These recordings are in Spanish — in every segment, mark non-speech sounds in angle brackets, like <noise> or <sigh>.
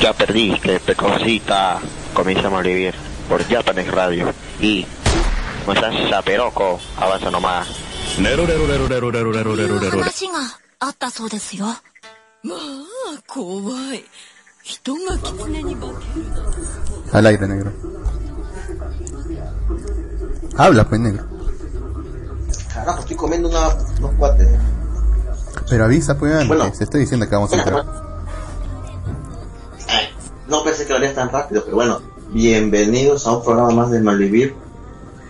Ya perdiste, pecosita. Comienza a malvivir por Japanese Radio. Y no seas chaperoco, avanza nomás. 話があったそうですよ。まあ、怖い。人が狐に化けるなんて Al aire, negro. Habla, pues, negro. Carajo, estoy comiendo una, unos cuates. Pero avisa, pues, antes. Bueno. Se estoy diciendo que vamos a entrar. No pensé que lo harías tan rápido, pero bueno, bienvenidos a un programa más de Malvivir.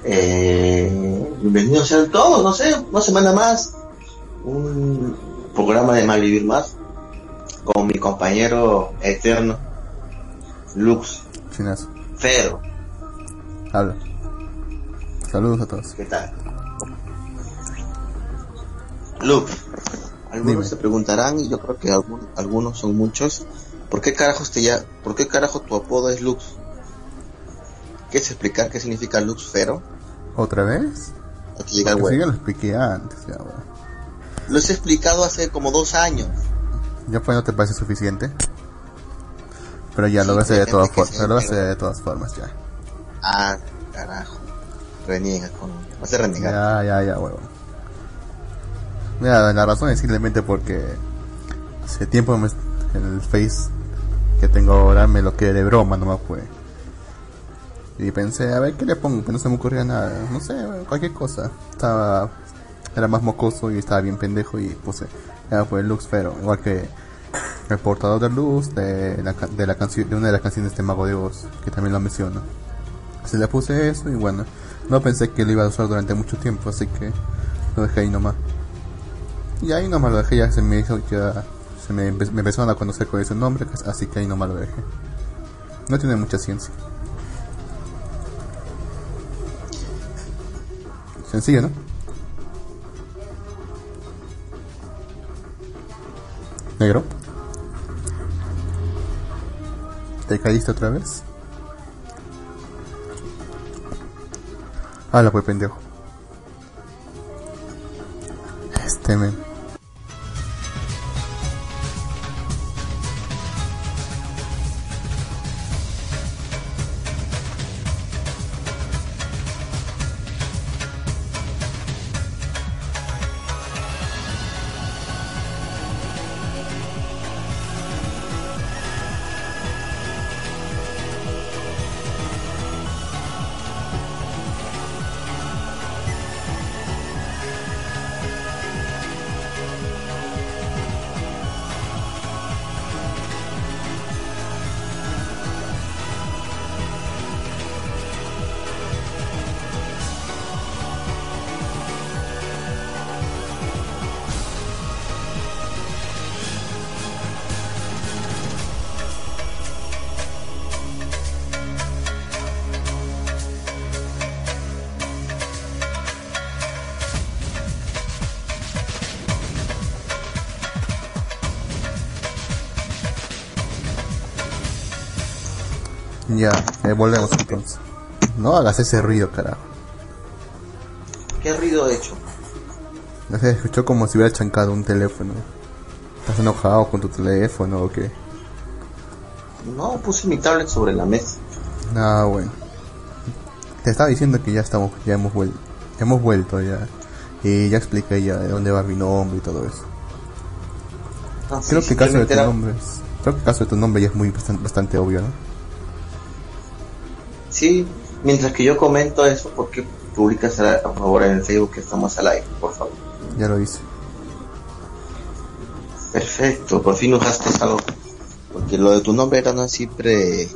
Eh, bienvenidos sean todos, no sé, una semana más. Un programa de Malvivir más. Con mi compañero eterno, Lux Chinazo. Fero. Habla. Saludos a todos. ¿Qué tal? Lux, algunos Dime. se preguntarán, y yo creo que algunos, algunos son muchos, ¿por qué carajos te ya, por qué carajo tu apodo es Lux? ¿Quieres explicar qué significa Lux Fero? ¿Otra vez? Aquí llega el sí, ya lo expliqué antes, ya, bueno. Lo he explicado hace como dos años. Ya pues no te parece suficiente. Pero ya Sí, lo voy a hacer de todas formas. Lo a hacer de todas formas ya. Ah, carajo. Reniega con... Vas a renegar. Ya, ya, ya, huevo. Mira, la razón es simplemente porque hace tiempo me- el face que tengo ahora me lo quedé de broma nomás fue. Y pensé, a ver qué le pongo, pero no se me ocurría nada. No sé, cualquier cosa. Estaba, era más mocoso y estaba bien pendejo y puse, ya fue Lux Fero. Igual que el portador de luz de la, de la canción, de una de las canciones de Mago de Oz, que también lo menciono. Se le puse eso y bueno, no pensé que lo iba a usar durante mucho tiempo, así que lo dejé ahí nomás. Y ahí nomás lo dejé, ya se me hizo, ya me, me empezaron a conocer con ese nombre, así que ahí nomás lo dejé. No tiene mucha ciencia. Sencillo, ¿no? Negro. ¿Te caíste otra vez? Habla pues pendejo. Este men. Volvemos entonces. No hagas ese ruido, carajo. ¿Qué ruido he hecho? No sé, escuchó como si hubiera chancado un teléfono. ¿Estás enojado con tu teléfono o qué? No, puse mi tablet sobre la mesa. Ah, bueno. Te estaba diciendo que ya estamos, ya hemos vuelto, hemos vuelto ya. Y ya expliqué ya de dónde va mi nombre y todo eso. Ah, Creo sí, que el caso de tu nombre creo que el caso de tu nombre ya es muy bastante, bastante obvio, ¿no? Sí, mientras que yo comento eso, ¿por qué publicas a, a favor en el Facebook que estamos al aire, por favor? Ya lo hice. Perfecto, por fin usaste algo. Porque lo de tu nombre era no siempre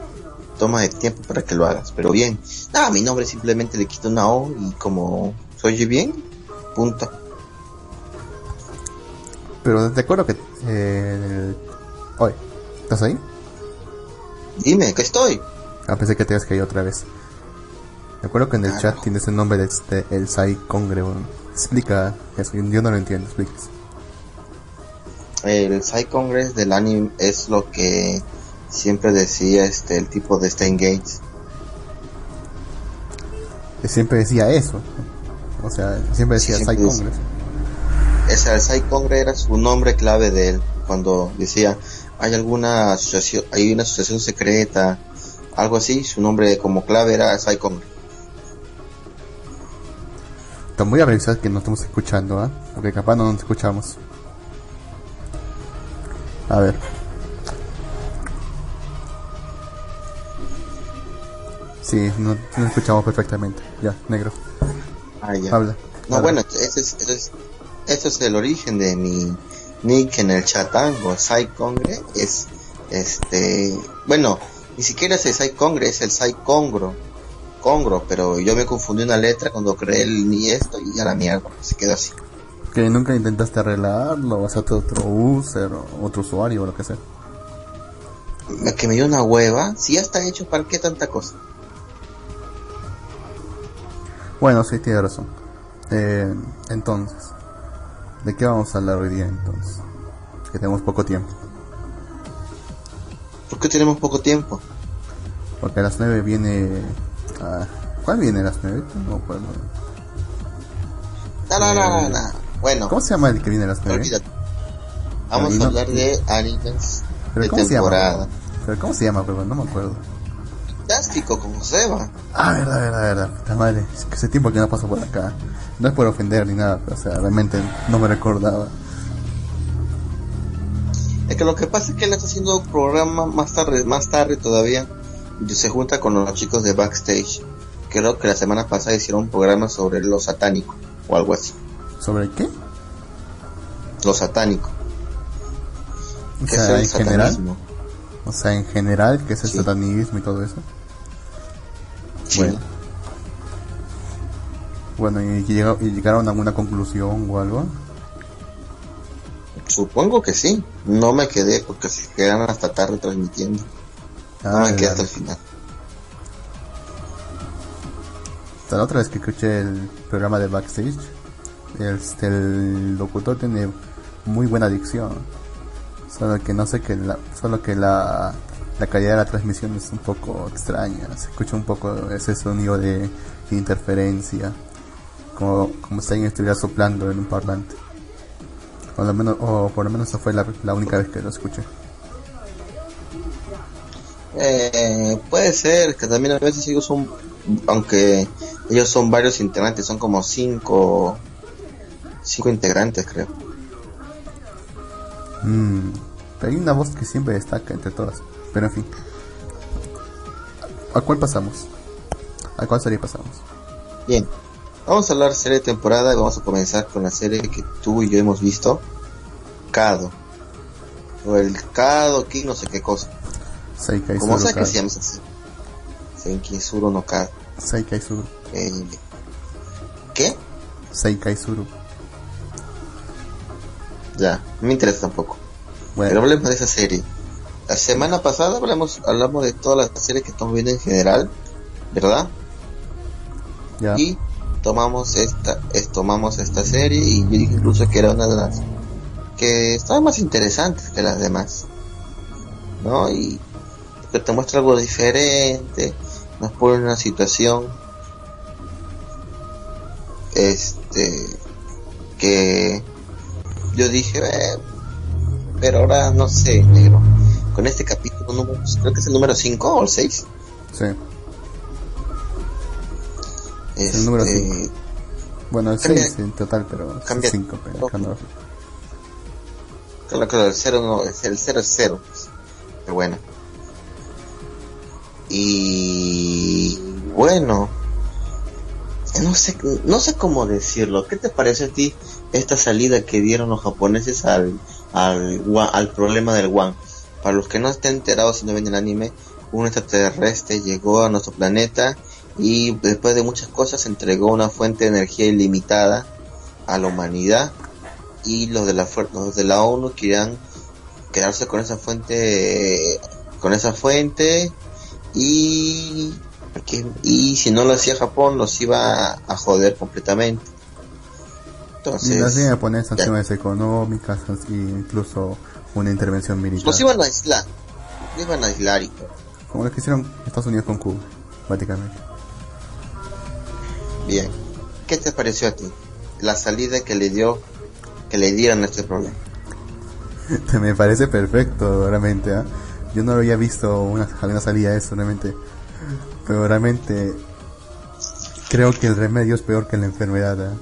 toma de tiempo para que lo hagas. Pero bien, nada, mi nombre simplemente le quito una O y como se oye bien, punto. Pero te acuerdo que eh, oye, ¿estás ahí? Dime, que estoy. Ah, pensé que te habías caído otra vez. Me acuerdo que en el Ah, chat tienes el nombre de este, el Sai Congre. Explica eso, yo no lo entiendo, expliques. El Psy Congress del anime es lo que siempre decía este el tipo de Stein Gates. Siempre decía eso. O sea, siempre Sí, decía siempre Sai. Congress. Ese Congress era su nombre clave de él cuando decía hay alguna asociación, hay una asociación secreta, algo así, su nombre como clave era. Te voy a revisar que no estamos escuchando, ¿ah? Porque capaz no nos escuchamos. A ver. Sí, no, no escuchamos perfectamente. Ya, negro. Ah, ya. Habla. No, Habla. bueno, ese es, ese es, ese es el origen de mi nick en el chatango, Sai Congre, es este, bueno, ni siquiera es el Sai Congre, es el Sai Congro, Congro, pero yo me confundí una letra cuando creé el ni esto y ya la mierda, se quedó así. Que nunca intentaste arreglarlo, o hacerte otro user, o otro usuario, o lo que sea. Que me dio una hueva, si ya está hecho, ¿para qué tanta cosa? Bueno, sí, tiene razón. Eh, entonces, ¿de qué vamos a hablar hoy día entonces? Que tenemos poco tiempo. ¿Por qué tenemos poco tiempo? Porque a las 9 viene... ah, ¿Cuál viene a las 9? No me acuerdo. No, no, no, no, no. Bueno, ¿Cómo se llama el que viene a las 9? olvídate. Vamos a hablar de animes ¿Pero de cómo se llama? temporada. ¿Pero cómo se llama, pero No me acuerdo. Fantástico, como se va. Ah, verdad, verdad, verdad. Puta madre. Es que hace tiempo que no paso por acá. No es por ofender ni nada, pero o sea, realmente no me recordaba. Es que lo que pasa es que él está haciendo un programa más tarde, más tarde todavía. Se junta con los chicos de Backstage. Creo que la semana pasada hicieron un programa sobre lo satánico o algo así. ¿Sobre qué? Lo satánico. O sea, en general. satanismo. O sea, en general, que es el Sí. satanismo y todo eso. Sí. Bueno. Bueno, ¿y, y llegaron a alguna conclusión o algo? Supongo que sí. No me quedé porque se quedaron hasta tarde transmitiendo. No Ah, me quedé hasta el final. Hasta la otra vez que escuché el programa de Backstage, el, el locutor tiene muy buena dicción. Solo que no sé que la, solo que la, la calidad de la transmisión es un poco extraña. Se escucha un poco ese sonido de interferencia, como, como si alguien estuviera soplando en un parlante. O, lo menos, o por lo menos esa fue la, la única vez que lo escuché. Eh, puede ser que también a veces ellos son, aunque ellos son varios integrantes, son como cinco, cinco integrantes creo. Mm, pero hay una voz que siempre destaca entre todas. Pero en fin. ¿A cuál pasamos? ¿A cuál serie pasamos? Bien, vamos a hablar serie de temporada y vamos a comenzar con la serie que tú y yo hemos visto, Kado. O el Kado King, no sé qué cosa. Seikai Como sea que se llama así. Senkisuro no Kado. Seikai Suru. Eh, ¿Qué? Seikai Suru. Ya, no me interesa tampoco. Pero Bueno, hablemos de esa serie. La semana pasada hablamos, hablamos de todas las series que estamos viendo en general, ¿verdad? ya. y tomamos esta es, tomamos esta serie y yo dije incluso que era una de las que estaban más interesantes que las demás no y que te muestra algo diferente nos pone en una situación este que yo dije "Eh, pero ahora no sé negro con este capítulo número creo que es el número 5 o el 6 Sí. El número este, cinco. Bueno, es Cambia- 6 en total, pero cambia- 5. Pero no. cronológico. Claro, claro, el cero no, es el cero es cero. pues. Pero bueno. Y bueno, no sé, no sé cómo decirlo. ¿Qué te parece a ti esta salida que dieron los japoneses al, al, al problema del One? Para los que no estén enterados y no ven el anime, un extraterrestre llegó a nuestro planeta y después de muchas cosas entregó una fuente de energía ilimitada a la humanidad y los de la los de la ONU querían quedarse con esa fuente con esa fuente y que- y si no lo hacía Japón los iba a joder completamente Y las entonces iban a poner sanciones económicas e incluso una intervención militar. los iban a aislar los iban a aislar y todo. Como lo que hicieron Estados Unidos con Cuba, prácticamente. Bien ¿qué te pareció a ti? la salida que le dio que le dieron a este problema <laughs> me parece perfecto, realmente. ¿ah? Yo no había visto una, una salida eso, realmente. Pero realmente creo que el remedio es peor que la enfermedad. ¿ah?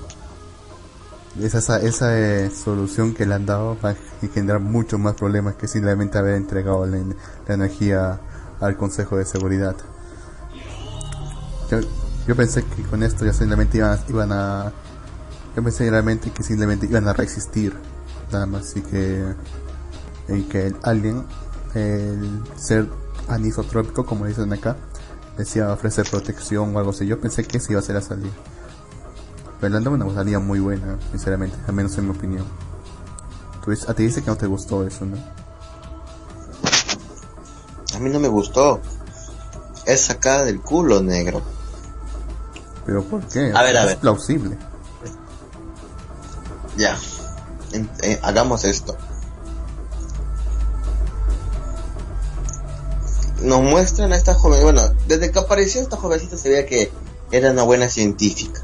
Esa, esa eh, solución que le han dado va a generar muchos más problemas que simplemente haber entregado la, la energía al Consejo de Seguridad. Yo, yo pensé que con esto ya simplemente iban, iban a... Yo pensé realmente que simplemente iban a resistir. Nada más. Y que... Y que el alien, el ser anisotrópico, como dicen acá, decía ofrecer protección o algo así. Yo pensé que ese iba a ser la salida. Pero la una salida muy buena, sinceramente, al menos en mi opinión. Tú, a ti dice que no te gustó eso, ¿no? A mí no me gustó. Es sacada del culo, negro. ¿Pero por qué? A ver, a es ver. plausible. Ya. En- eh, hagamos esto. Nos muestran a esta joven, bueno, desde que apareció esta jovencita se veía que era una buena científica.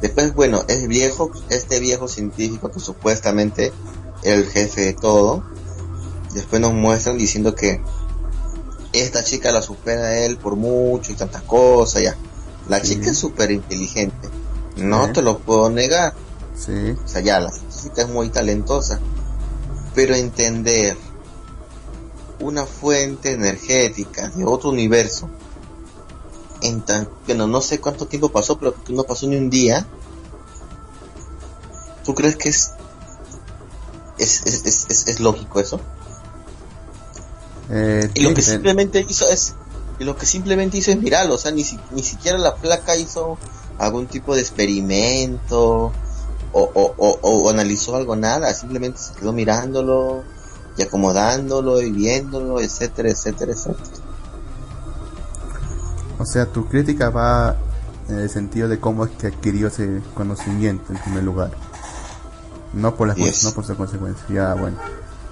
Después, bueno, es viejo, este viejo científico que supuestamente era el jefe de todo. Después nos muestran diciendo que esta chica la supera a él por mucho y tantas cosas, ya. La chica es súper inteligente. No te lo puedo negar. Sí. O sea, ya, la científica es muy talentosa. Pero entender una fuente energética de otro universo, en tan, bueno, no sé cuánto tiempo pasó, pero que no pasó ni un día. ¿Tú crees que es, es, es, es, es- es lógico eso? Eh, Y lo que simplemente hizo es, y lo que simplemente hizo es mirarlo, o sea, ni, si- ni siquiera la placa hizo algún tipo de experimento o, o, o, o analizó algo, nada, simplemente se quedó mirándolo y acomodándolo y viéndolo, etcétera, etcétera, etcétera. O sea, tu crítica va en el sentido de cómo es que adquirió ese conocimiento en primer lugar. No por las Yes. no por su consecuencia. Ya, bueno.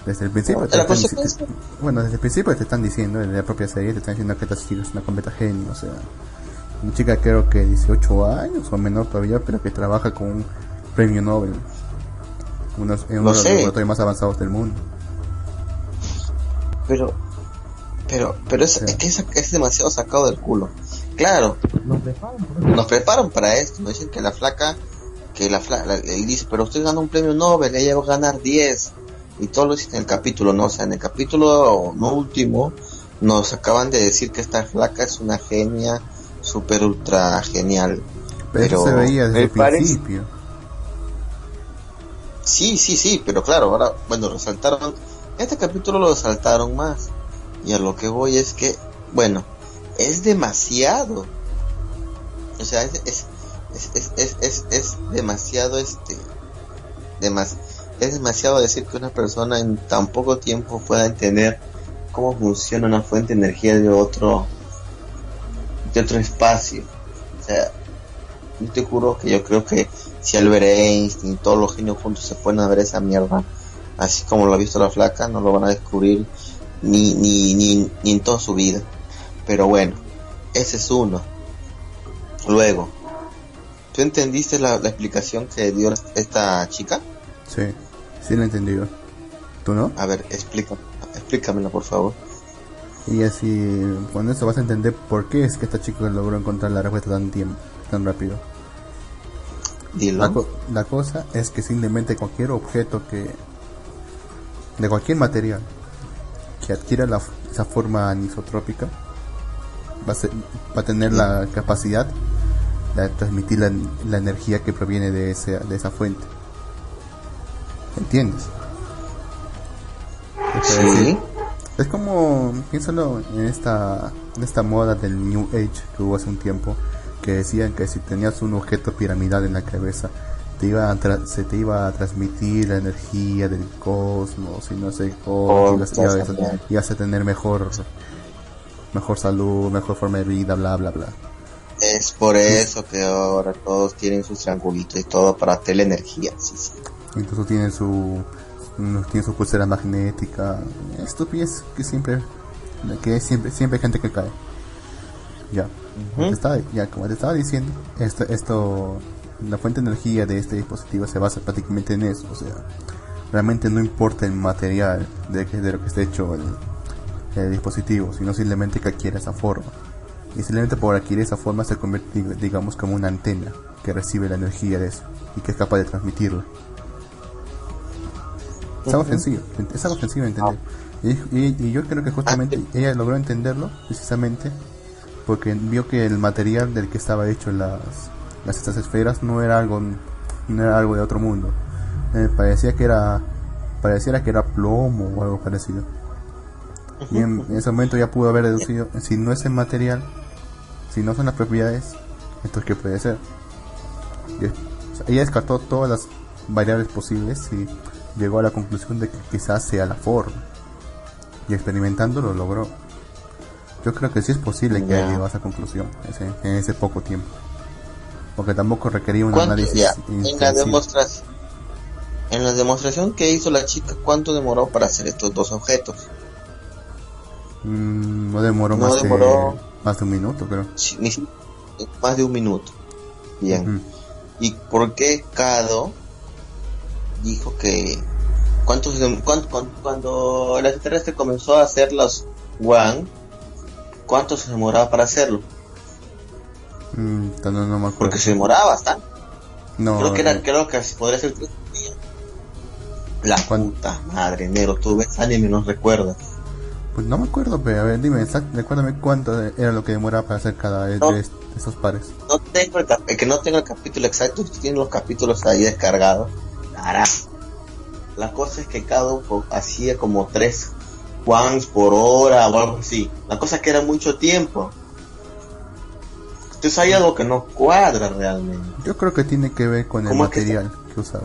Desde el principio te la están consecuencia- dici- bueno, desde el principio te están diciendo, en la propia serie te están diciendo que esta chica es una completa genio, o sea, una chica creo que 18 años o menor todavía, pero que trabaja con un premio Nobel. Unos, en uno de los laboratorios más avanzados del mundo. Pero, pero, pero es, es que es, es demasiado sacado del culo. Claro, nos preparan para esto, nos dicen que la flaca, que la flaca, él dice, pero usted gana un premio Nobel, ella va a ganar 10. Y todo lo dice en el capítulo, no, o sea, en el capítulo no último, nos acaban de decir que esta flaca es una genia, super ultra genial. Pero, Pero se veía desde el parece- principio. Sí, sí, sí, pero claro, ahora, bueno, resaltaron, este capítulo lo resaltaron más. Y a lo que voy es que, bueno, es demasiado. O sea, es, es, es, es, es, es, es demasiado, este, demas, es demasiado decir que una persona en tan poco tiempo pueda entender cómo funciona una fuente de energía de otro, de otro espacio. O sea, yo te juro que yo creo que si Albert Einstein y todos los genios juntos se pueden ver esa mierda, así como lo ha visto la flaca, no lo van a descubrir ni, ni, ni, ni en toda su vida. Pero bueno, ese es uno. Luego, ¿tú entendiste la explicación que dio esta chica? Sí, sí lo he entendido. ¿Tú no? A ver, explica, explícamela por favor. Y así, con eso vas a entender por qué es que esta chica logró encontrar la respuesta tan tiempo, tan rápido. Dilo. La, co- la cosa es que simplemente cualquier objeto que, de cualquier material, que adquiera la, esa forma anisotrópica, va a, ser- va a tener la capacidad de transmitir la, la energía que proviene de, ese, de esa fuente. ¿Entiendes? Es Sí. decir, Es como, piénsalo en esta, en esta moda del New Age que hubo hace un tiempo, que decían que si tenías un objeto piramidal en la cabeza, te iba a tra- se te iba a transmitir la energía del cosmos y no sé cómo, ibas, ibas ibas a tener mejor, mejor salud, mejor forma de vida, bla bla bla. Es por eso que ahora todos tienen sus triangulitos y todo para telenergía. Sí, sí. Incluso tienen su, unos tienen su pulsera magnética, estupidez que siempre, que siempre, siempre hay gente que cae. Ya. Como te estaba, ya, como te estaba diciendo, esto, esto, la fuente de energía de este dispositivo se basa prácticamente en eso, o sea, realmente no importa el material de, de lo que esté hecho el, el dispositivo, sino simplemente que adquiere esa forma. Y simplemente por adquirir esa forma se convierte, dig- digamos, como una antena que recibe la energía de eso y que es capaz de transmitirla. Es algo sencillo, es algo sencillo de entender. Y, y- y yo creo que justamente ella logró entenderlo precisamente porque vio que el material del que estaba hecho las, las estas esferas no era algo no era algo de otro mundo. Eh, parecía que era pareciera que era plomo o algo parecido. Y en, en ese momento ya pudo haber deducido si no es el material, si no son las propiedades, entonces qué puede ser. Y, o sea, ella descartó todas las variables posibles y llegó a la conclusión de que quizás sea la forma. Y experimentando lo logró. Yo creo que sí es posible que Ya. haya llegado a esa conclusión ese- en ese poco tiempo. Porque tampoco requería un ¿Cuánto análisis ya? En la demostración, en la demostración que hizo la chica, ¿cuánto demoró para hacer estos dos objetos? Mm, no demoró, No más, demoró. De, más de un minuto, creo. Sí, más de un minuto. Bien. ¿Y por qué Kado dijo que cuán- cuán- cuando el extraterrestre comenzó a hacer los One, cuánto se demoraba para hacerlo? Mm, no, no me acuerdo. Porque se demoraba bastante. no, creo que era, creo que podría ser tres días. La ¿Cuán- puta madre, negro, tú ves anime y no recuerdas. Pues no me acuerdo, pero a ver, dime, exact- recuérdame cuánto era lo que demoraba para hacer cada No. de esos pares. No tengo el, que no tengo el capítulo exacto, tienen los capítulos ahí descargados, hará. La cosa es que cada uno hacía como tres ones por hora o algo así. La cosa es que era mucho tiempo. Entonces hay algo que no cuadra realmente. Yo creo que tiene que ver con el ¿Cómo es que material que usaba.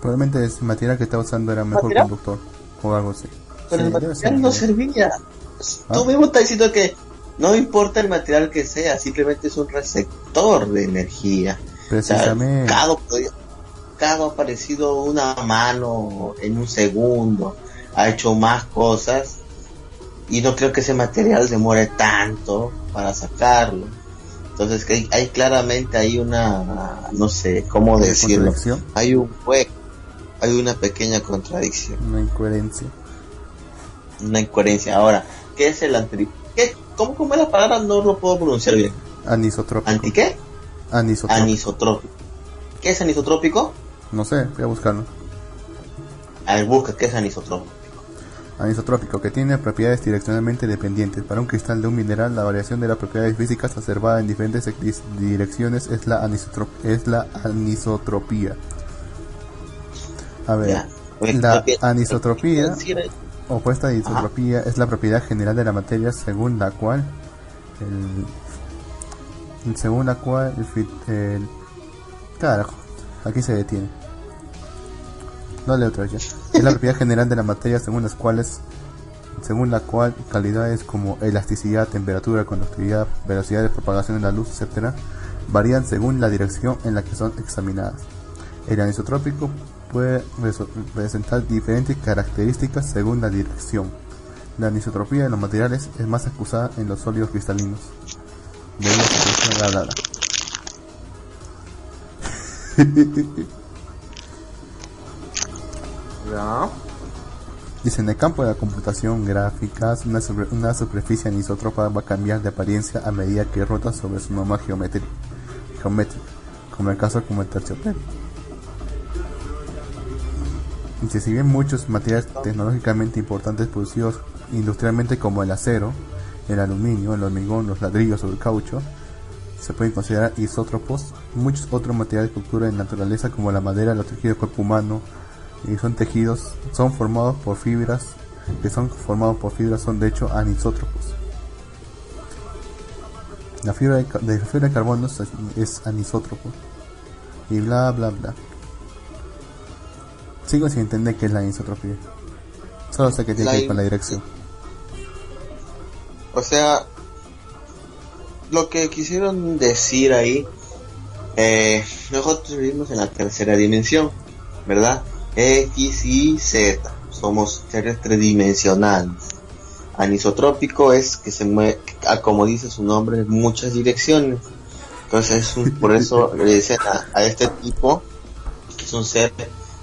Probablemente ese material que estaba usando era mejor ¿Material? conductor o algo así. Pero Sí, el material no servía. ¿Ah? Tú mismo estás diciendo que no importa el material que sea, simplemente es un receptor de energía. O sea, Precisamente. cada, cada ha aparecido una mano en un segundo, ha hecho más cosas y no creo que ese material demore tanto para sacarlo. Entonces que hay, hay claramente hay una, no sé cómo ¿Una decirlo, hay un hueco, hay una pequeña contradicción, Una incoherencia. una incoherencia. Ahora, ¿qué es el anti? ¿Qué? ¿Cómo, cómo es la palabra? No lo puedo pronunciar bien. Anisotrópico. ¿Anti qué? Anisotrópico. Anisotrópico. ¿Qué es anisotrópico? no sé, voy a buscarlo. A ver, busca qué es anisotrópico. Anisotrópico, que tiene propiedades direccionalmente dependientes. Para un cristal de un mineral, la variación de las propiedades físicas observada en diferentes direcciones es la, anisotrop- es la anisotropía. A ver, Ya. La anisotropía opuesta a anisotropía es la propiedad general de la materia según la cual el, según la cual el, el- carajo aquí se detiene no leo otra ya. es la propiedad general de la materia según las cuales según la cual calidades como elasticidad, temperatura, conductividad, velocidad de propagación de la luz, etcétera, varían según la dirección en la que son examinadas. El anisotrópico puede presentar diferentes características según la dirección. La anisotropía de los materiales es más acusada en los sólidos cristalinos. Debido a su presión, bla, bla, bla. <laughs> Dice, en el campo de la computación gráfica, una, sobre- una superficie anisótropa va a cambiar de apariencia a medida que rota sobre su norma geométrica, geométrica como el caso como el terciopelo. Dice, si bien muchos materiales tecnológicamente importantes producidos industrialmente como el acero, el aluminio, el hormigón, los ladrillos o el caucho, se pueden considerar isótropos, muchos otros materiales que ocurren en la naturaleza como la madera, los tejidos del cuerpo humano, y son tejidos, son formados por fibras, que son formados por fibras son de hecho anisótropos. La fibra de, de la fibra de carbono es, es anisótropo. Y bla bla bla. Sigo sin entender qué es la anisotropía. Solo sé que tiene La que ver in- con la dirección. O sea, lo que quisieron decir ahí, eh, nosotros vivimos en la tercera dimensión, ¿verdad? X y Z, somos seres tridimensionales. Anisotrópico es que se mueve, ah, como dice su nombre, en muchas direcciones. Entonces, por eso <laughs> le dicen a, a este tipo es un ser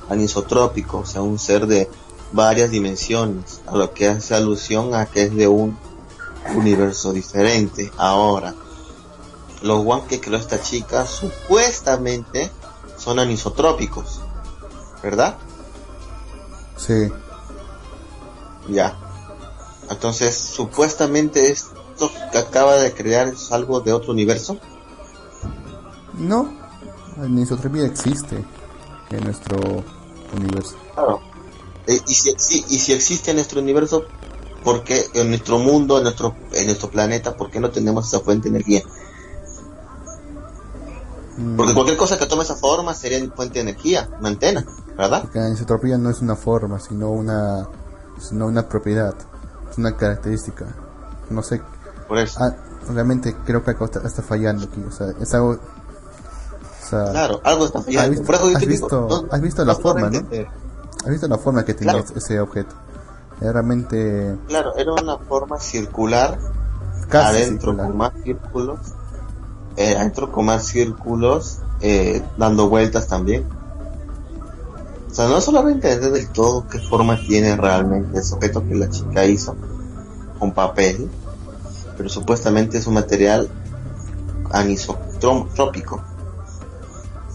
anisotrópico, o sea, un ser de varias dimensiones, a lo que hace alusión a que es de un universo diferente. Ahora, los one que creó esta chica supuestamente son anisotrópicos, ¿verdad? Sí. Ya. Entonces, supuestamente esto que acaba de crear es algo de otro universo. No, anisotropía existe en nuestro universo. Claro. Eh, y, si, y si existe en nuestro universo, ¿por qué en nuestro mundo, en nuestro, en nuestro planeta, por qué no tenemos esa fuente de energía? Mm, Porque cualquier cosa que tome esa forma sería fuente de energía, una antena, ¿verdad? Porque la anisotropía no es una forma, sino una, sino una propiedad, es una característica. No sé, Por eso. ah, realmente creo que algo está, está fallando aquí, o sea, es algo... O sea, Claro, algo está ¿has fallando. visto, Por eso yo has digo, visto- no- has visto no la forma, no? entender. ¿Has visto la forma que Claro. ese objeto? Era realmente Claro, era una forma circular, casi adentro circular. con más círculos, eh, adentro con más círculos, eh, dando vueltas también. O sea, no solamente entender del todo qué forma tiene realmente ese objeto que la chica hizo con papel, pero supuestamente es un material anisotrópico.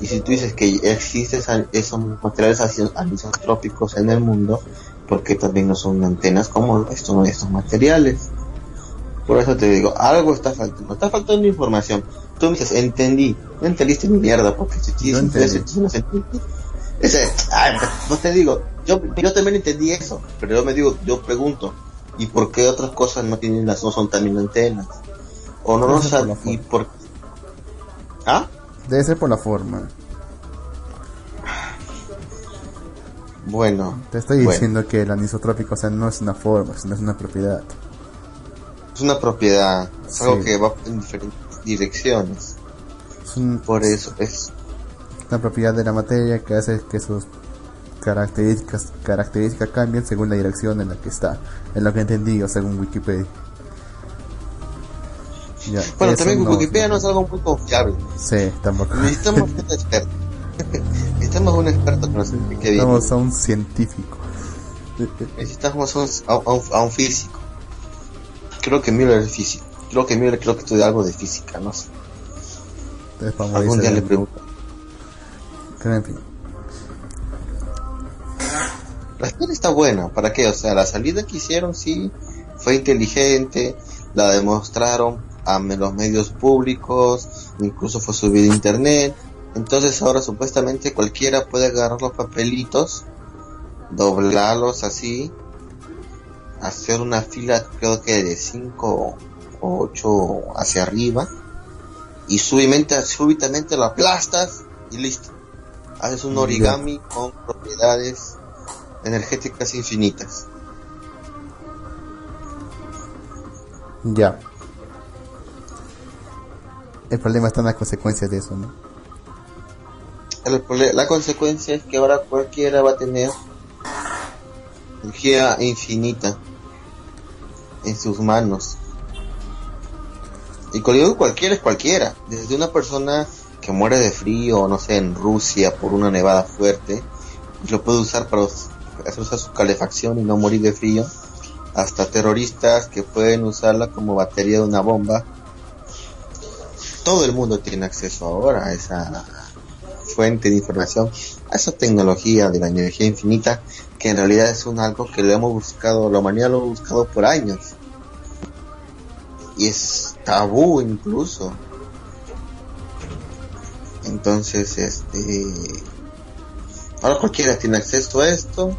Y si tú dices que existen esos materiales anisotrópicos en el mundo, porque también no son antenas como estos, estos materiales? Por eso te digo, algo está faltando, está faltando información. Tú me dices, entendí, no entendiste ni mierda, porque si tú no entendí. Ese, ay, no te digo, yo, yo también entendí eso, pero yo me digo, yo pregunto, ¿y por qué otras cosas no tienen las, no son también antenas? O no, no, la y por, ¿ah? Debe ser por la forma. Bueno, Te estoy Bueno. diciendo que el anisotrópico, o sea, no es una forma, sino es una propiedad. es una propiedad, es algo que va en diferentes direcciones, Es un- por eso es, una propiedad de la materia que hace que sus características características cambien según la dirección en la que está. Es lo que he entendido según Wikipedia. Ya, bueno, también Wikipedia no es algo muy confiable. Sí, tampoco. Necesitamos <laughs> un experto. <laughs> Necesitamos un experto que nos explique bien. Necesitamos a un científico. Necesitamos un- a, a un, a un físico. Creo que Müller es físico. Creo que Müller creo que estudia algo de física, no sé. Entonces, vamos a Algún día le pregunto. Pero en fin. La serie está buena, ¿para qué? O sea, la salida que hicieron sí fue inteligente, la demostraron a los medios públicos, incluso fue subida a internet. Entonces ahora supuestamente cualquiera puede agarrar los papelitos, doblarlos así, hacer una fila creo que de 5 o 8 hacia arriba y súbitamente, súbitamente lo aplastas y listo. Haces un origami con propiedades energéticas infinitas. Ya. El problema está en las consecuencias de eso, ¿no? La consecuencia es que ahora cualquiera va a tener energía infinita en sus manos. Y cuando digo cualquiera es cualquiera, desde una persona que muere de frío, no sé, en Rusia por una nevada fuerte, lo puede usar para hacer su calefacción y no morir de frío, hasta terroristas que pueden usarla como batería de una bomba. Todo el mundo tiene acceso ahora a esa fuente de información, a esa tecnología de la energía infinita, que en realidad es un algo que lo hemos buscado, la humanidad lo ha buscado por años. Y es tabú incluso. Entonces, este, ahora cualquiera tiene acceso a esto.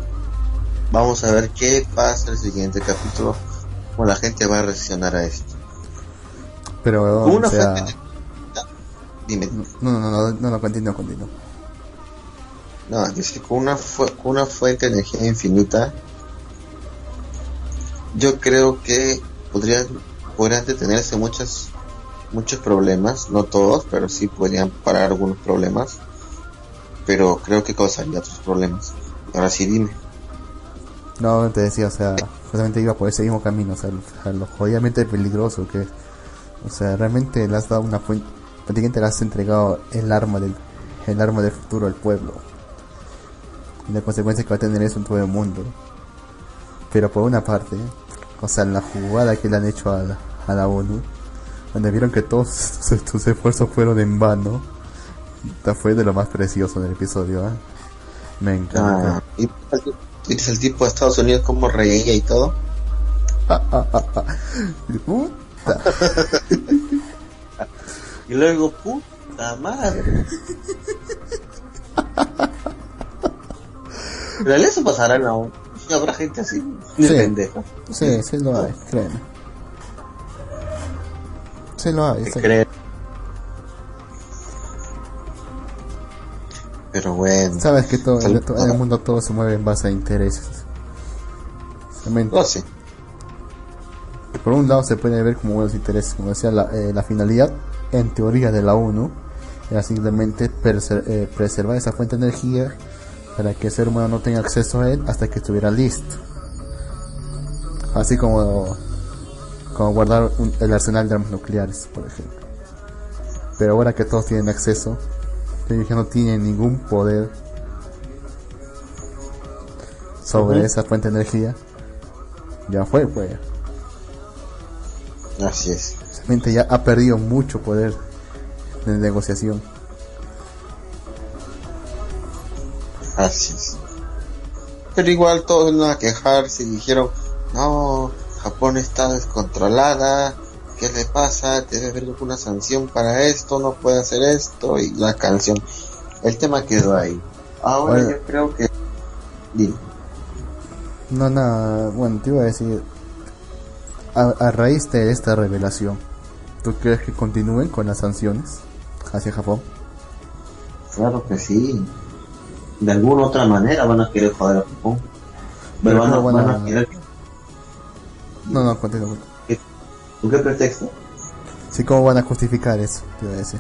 Vamos a ver qué pasa en el siguiente capítulo, cómo la gente va a reaccionar a esto. Pero, Una o sea, fuente de- Dime. no, no, no, no, no, continúa, continúa. No, dice con una, fu- con una fuente de energía infinita, yo creo que podrían, podrían detenerse muchas, muchos problemas, no todos, pero sí podrían parar algunos problemas, pero creo que causaría otros problemas. Ahora sí, dime. No, te decía, o sea, justamente iba por ese mismo camino, o sea, lo, o sea, lo jodidamente peligroso que es. O sea, realmente le has dado una fuente, prácticamente le has entregado el arma del, el arma del futuro al pueblo. y la consecuencia que va a tener eso en todo el mundo. Pero por una parte, o sea, la jugada que le han hecho a la, a la ONU, donde vieron que todos <laughs> sus, sus esfuerzos fueron en vano, esta fue de lo más precioso del episodio. ¿ah? Me encanta. Ah, y viste el tipo de Estados Unidos como reía y todo. Ah, ah, ah, ah. <laughs> <laughs> Y luego, puta madre. Realidad eso pasará en aún. Habrá gente así, de Sí. pendeja. Sí, sí lo hay, créeme. Sí lo hay. sí. Pero bueno, Sabes que todo, en el mundo todo se mueve en base a intereses. No sé. Por un lado se puede ver como buenos intereses, como decía, la, eh, la finalidad en teoría de la ONU era simplemente eh, preservar esa fuente de energía para que el ser humano no tenga acceso a él hasta que estuviera listo. Así como, como guardar un- el arsenal de armas nucleares, por ejemplo. Pero ahora que todos tienen acceso, ellos ya no tienen ningún poder sobre esa fuente de energía. Ya fue, pues. Así es. Realmente ya ha perdido mucho poder de negociación. Así es. Pero igual todos iban a quejarse y dijeron, no, Japón está descontrolada, ¿qué le pasa? Debe haber alguna sanción para esto, no puede hacer esto, y la canción. El tema quedó ahí. Ahora Bueno. yo creo que... Dime. No, nada, bueno, te iba a decir, a, a raíz de esta revelación, ¿tú crees que continúen con las sanciones hacia Japón? Claro que sí. De alguna otra manera van a querer joder a Japón. Pero Pero van a, ¿cómo van van a- a querer... No, no, continúa. ¿Con qué pretexto? Sí, ¿cómo van a justificar eso? Te iba a decir.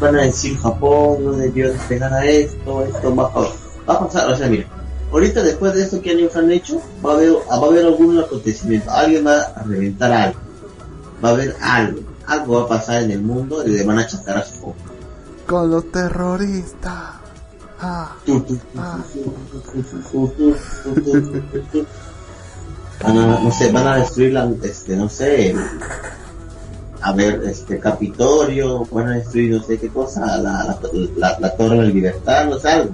van a decir Japón no debió despegar a esto, esto va a, va a pasar, o sea, mira, ahorita después de esto que ellos han hecho, va a haber, va a haber algún acontecimiento, alguien va a reventar algo, va a haber algo. Algo va a pasar en el mundo y le van a chacar a su. Con los terroristas. No sé, van a destruir la, este, no sé, a ver, este, Capitolio, van a destruir no sé qué cosa, la, la, Torre de Libertad, no sé.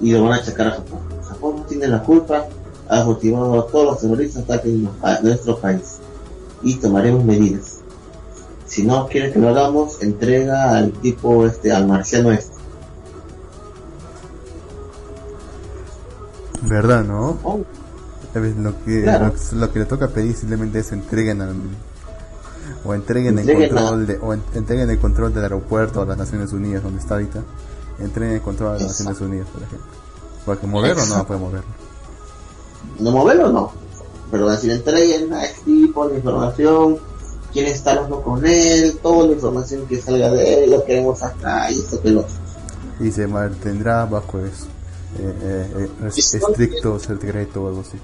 Y lo van a achacar a Japón. Japón tiene la culpa, ha motivado a todos los terroristas hasta que nuestro país y tomaremos medidas. Si no quiere que lo hagamos, entrega al tipo, este, al marciano este. ¿verdad, no? Oh. Lo que, Claro. lo, lo que le toca pedir simplemente es entreguen al, o entreguen, Entreguen el control de, o en- entreguen el control del aeropuerto a las Naciones Unidas donde está ahorita entreguen el control a las Exacto. Naciones Unidas por ejemplo porque moverlo no puede moverlo no moverlo no pero decir entreguen a este tipo la información quién está hablando con él toda la información que salga de él lo queremos acá y esto que lo y se mantendrá bajo eso eh, eh, eh, estricto secreto o algo así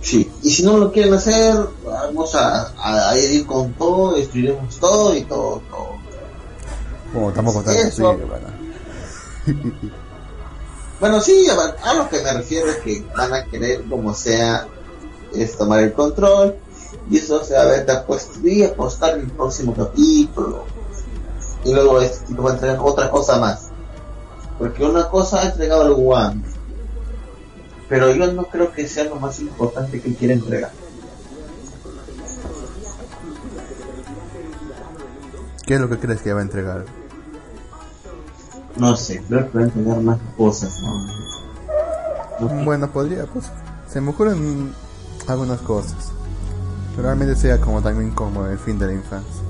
sí y si no lo quieren hacer vamos a, a, a ir con todo destruiremos todo y todo todo tanto así Eso. ¿verdad? bueno sí a lo que me refiero es que van a querer como sea es tomar el control y eso se va a ver después y apostar en el próximo capítulo y luego este tipo va a entregar otra cosa más porque una cosa ha entregado el One pero yo no creo que sea lo más importante que quiere entregar ¿qué es lo que crees que va a entregar? no sé creo que va a entregar más cosas ¿no? No, Bueno, podría, pues. Se me ocurren algunas cosas. Realmente sea como también como el fin de la infancia.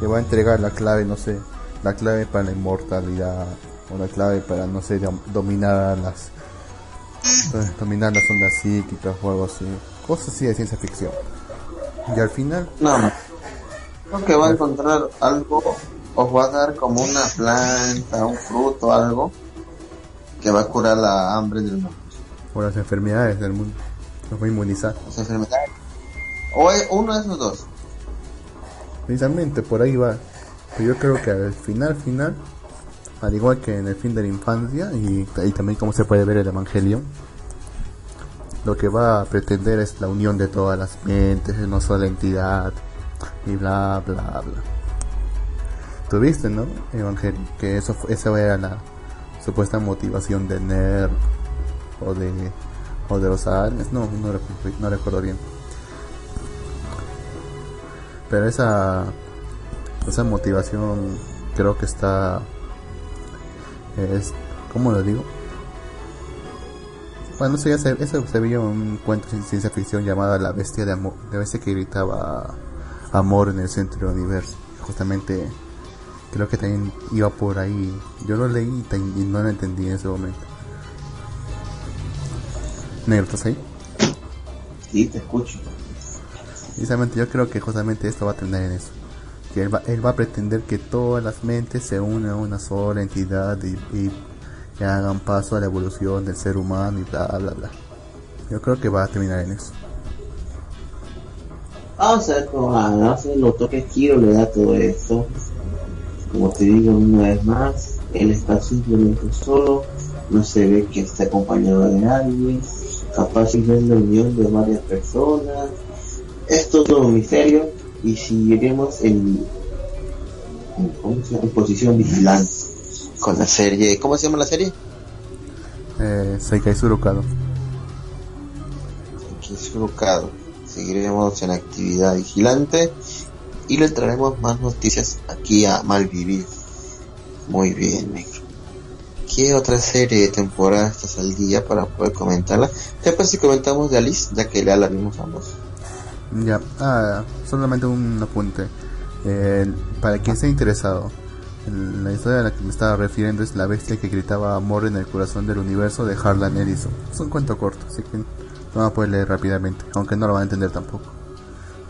Que va a entregar la clave, no sé, la clave para la inmortalidad. O la clave para, no sé, dom- dominar las. eh, Dominar las ondas psíquicas o algo así. Cosas así de ciencia ficción. Y al final, no no creo que va a encontrar algo o va a dar como una planta un fruto algo que va a curar la hambre del mundo por las enfermedades del mundo, nos va a inmunizar. enfermedades o es uno de esos dos Precisamente por ahí va. Pero yo creo que al final, final, al igual que en el fin de la infancia y, y también como se puede ver el Evangelio, lo que va a pretender es la unión de todas las mentes en una sola entidad y bla bla bla. Tuviste, ¿no? Evangelio, que eso esa era la supuesta motivación de Nerd o de o de los aliens, no, no, recu- no recuerdo bien. Pero esa esa motivación creo que está es ¿cómo lo digo? Bueno, eso ya se, eso vio en un cuento de ciencia ficción llamada La Bestia de Amor, la bestia que gritaba amor en el centro del universo. Justamente creo que también iba por ahí. Yo lo leí y no lo entendí en ese momento. Negro, ¿estás ahí? Sí, te escucho. Precisamente yo creo que justamente esto va a terminar en eso. Que él va, él va a pretender que todas las mentes se unan a una sola entidad y, y- y hagan paso a la evolución del ser humano y bla bla bla. Yo creo que va a terminar en eso. Vamos a ver cómo va, hace los toques giro le da todo esto. Como te digo una vez más, él está simplemente solo, no se ve que está acompañado de alguien, capaz si es la unión de varias personas. Es todo un misterio y seguiremos en, en, ¿cómo se llama? en posición vigilante con la serie. ¿Cómo se llama la serie? Eh, Seikai Surukado. Kisurukado. Seguiremos en actividad vigilante y le traeremos más noticias aquí a Malvivir. Muy bien, negro. ¿Qué otra serie de temporada estás al día para poder comentarla? ¿Qué pasa si comentamos de Alice, ya que ya la vimos ambos? Ya, ah, solamente un apunte. Eh, para quien esté interesado, la historia a la que me estaba refiriendo es La bestia que gritaba amor en el corazón del universo de Harlan Ellison. Es un cuento corto, así que no a poder leer rápidamente, aunque no lo van a entender tampoco.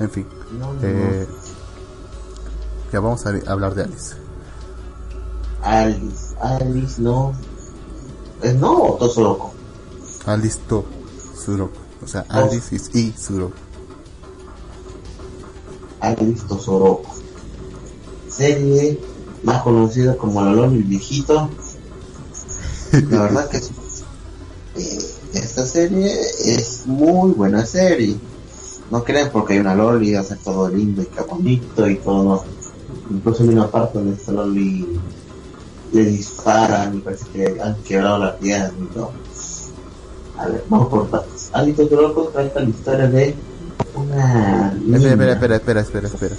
En fin, No, no, eh, ya vamos a hablar de Alice. Alice, Alice, no. ¿Es no o Tosoroco? Alice to Suroko. O sea, Alice is y Suroko. Alice Tosoroco. Serie más conocida como La Loli el Viejito. La <laughs> verdad que eh, esta serie es muy buena serie. No creen porque hay una Loli, hace todo lindo y bonito y todo. Incluso hay una parte donde esta Loli le disparan y parece que han quebrado la pierna y todo. A ver, vamos por partes. Alice Tosoroco trata la historia de una Espera, espera, espera, espera, espera, espera.